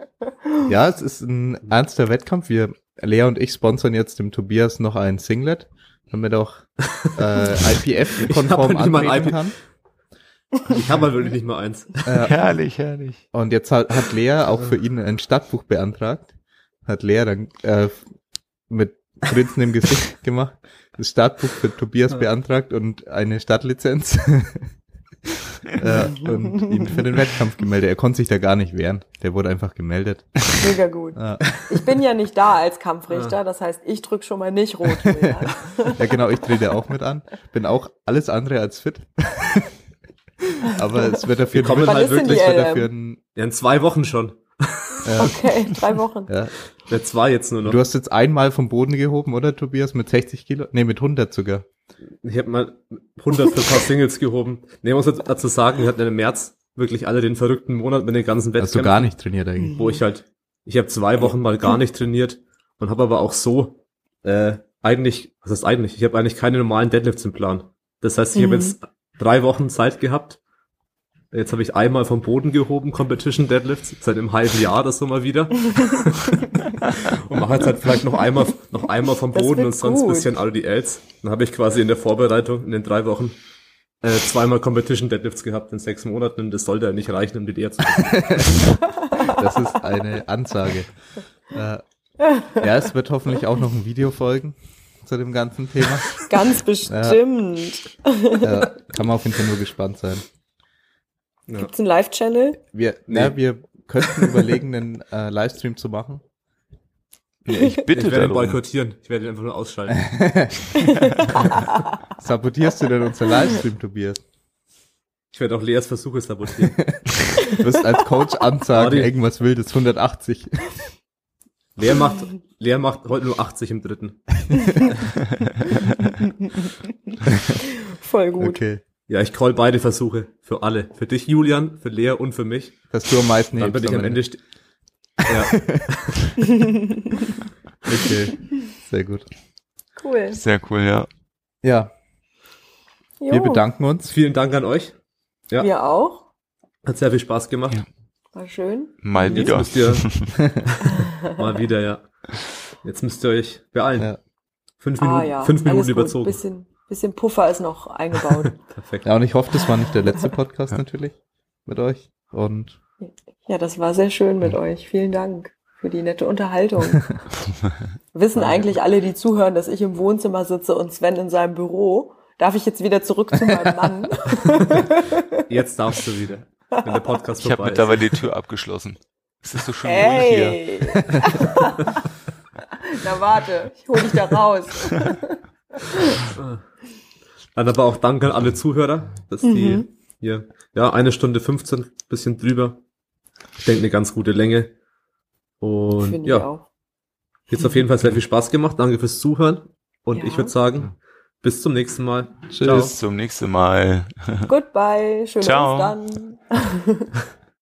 Ja, es ist ein ernster Wettkampf. Wir, Lea und ich sponsern jetzt dem Tobias noch ein Singlet, damit er auch äh, IPF-konform ein antreten IP kann. ich habe halt wirklich nicht mal eins. herrlich, herrlich. Und jetzt hat, hat Lea auch für ihn ein Stadtbuch beantragt. Hat Lea dann äh, mit Grinsen im Gesicht gemacht. Das Stadtbuch für Tobias beantragt und eine Stadtlizenz. äh, und ihn für den Wettkampf gemeldet. Er konnte sich da gar nicht wehren. Der wurde einfach gemeldet. Mega gut. Ja, Ich bin ja nicht da als Kampfrichter, das heißt, ich drück schon mal nicht rot. Ja genau, ich trete auch mit an. Bin auch alles andere als fit. Aber es wird dafür, kommen Wann halt die wird dafür ein, Ja, in zwei Wochen schon. Ja, Okay, drei Wochen. ja. Ja, zwei jetzt nur noch. Du hast jetzt einmal vom Boden gehoben, oder Tobias? Mit 60 Kilo? Nee, mit 100 sogar. Ich habe mal 100 für ein paar Singles gehoben. Nee, muss jetzt dazu sagen, wir hatten im März wirklich alle den verrückten Monat mit den ganzen Hast du Wettkämpfen, gar nicht trainiert eigentlich. wo ich halt, ich habe zwei Wochen mal gar nicht trainiert und habe aber auch so äh, eigentlich, was ist eigentlich? Ich habe eigentlich keine normalen Deadlifts im Plan. Das heißt, ich Mhm. habe jetzt drei Wochen Zeit gehabt. Jetzt habe ich einmal vom Boden gehoben, Competition Deadlifts, seit einem halben Jahr das so mal wieder. und mache jetzt halt vielleicht noch einmal, noch einmal vom Boden und sonst ein bisschen RDLs. Dann habe ich quasi in der Vorbereitung in den drei Wochen äh, zweimal Competition Deadlifts gehabt in sechs Monaten und das sollte ja nicht reichen, um die DDR zu. Das ist eine Ansage. Äh, ja, es wird hoffentlich auch noch ein Video folgen zu dem ganzen Thema. Ganz bestimmt. Äh, kann man auf jeden Fall nur gespannt sein. Ja. Gibt's einen Live-Channel? Wir, Nee. na, wir könnten überlegen, einen äh, Livestream zu machen. Ja, ich bitte Ich werde ihn darum. boykottieren. Ich werde ihn einfach nur ausschalten. Sabotierst du denn unser Livestream, Tobias? Ich werde auch Leas Versuche sabotieren. Du wirst als Coach ansagen, Adi. irgendwas wildes, 180. Lea macht, Lea macht heute nur 80 im dritten. Voll gut. Okay. Ja, ich call beide Versuche. Für alle. Für dich, Julian, für Lea und für mich. Dass du am meisten Dann bin ich am Ende. st- Ja, Okay. Sehr gut. Cool. Sehr cool, ja. Ja, Jo. wir bedanken uns. vielen Dank an euch. Ja. Wir auch. Hat sehr viel Spaß gemacht. Ja. War schön. Mal Jetzt wieder. müsst ihr mal wieder, ja. Jetzt müsst ihr euch beeilen. Ja. Fünf Minuten, ah ja. fünf Minuten Alles gut. überzogen. Bisschen, bisschen Puffer ist noch eingebaut. Perfekt. Ja, und ich hoffe, das war nicht der letzte Podcast natürlich mit euch. Und ja, das war sehr schön mit euch. Vielen Dank für die nette Unterhaltung. Wissen eigentlich alle, die zuhören, dass ich im Wohnzimmer sitze und Sven in seinem Büro. Darf ich jetzt wieder zurück zu meinem Mann? Jetzt darfst du wieder, wenn der Podcast Ich habe mittlerweile die Tür abgeschlossen. Es ist so schön ruhig hier. Hey! Na warte, ich hol dich da raus. Dann aber auch danke an alle Zuhörer, dass die Mhm. hier, ja, eine Stunde 15, bisschen drüber. Ich denke, eine ganz gute Länge. Und Finde ja, jetzt auf jeden Fall sehr viel Spaß gemacht. Danke fürs Zuhören. Und Ja. ich würde sagen, bis zum nächsten Mal. tschüss. Bis zum nächsten Mal. Goodbye, schöne Ciao. Ostern.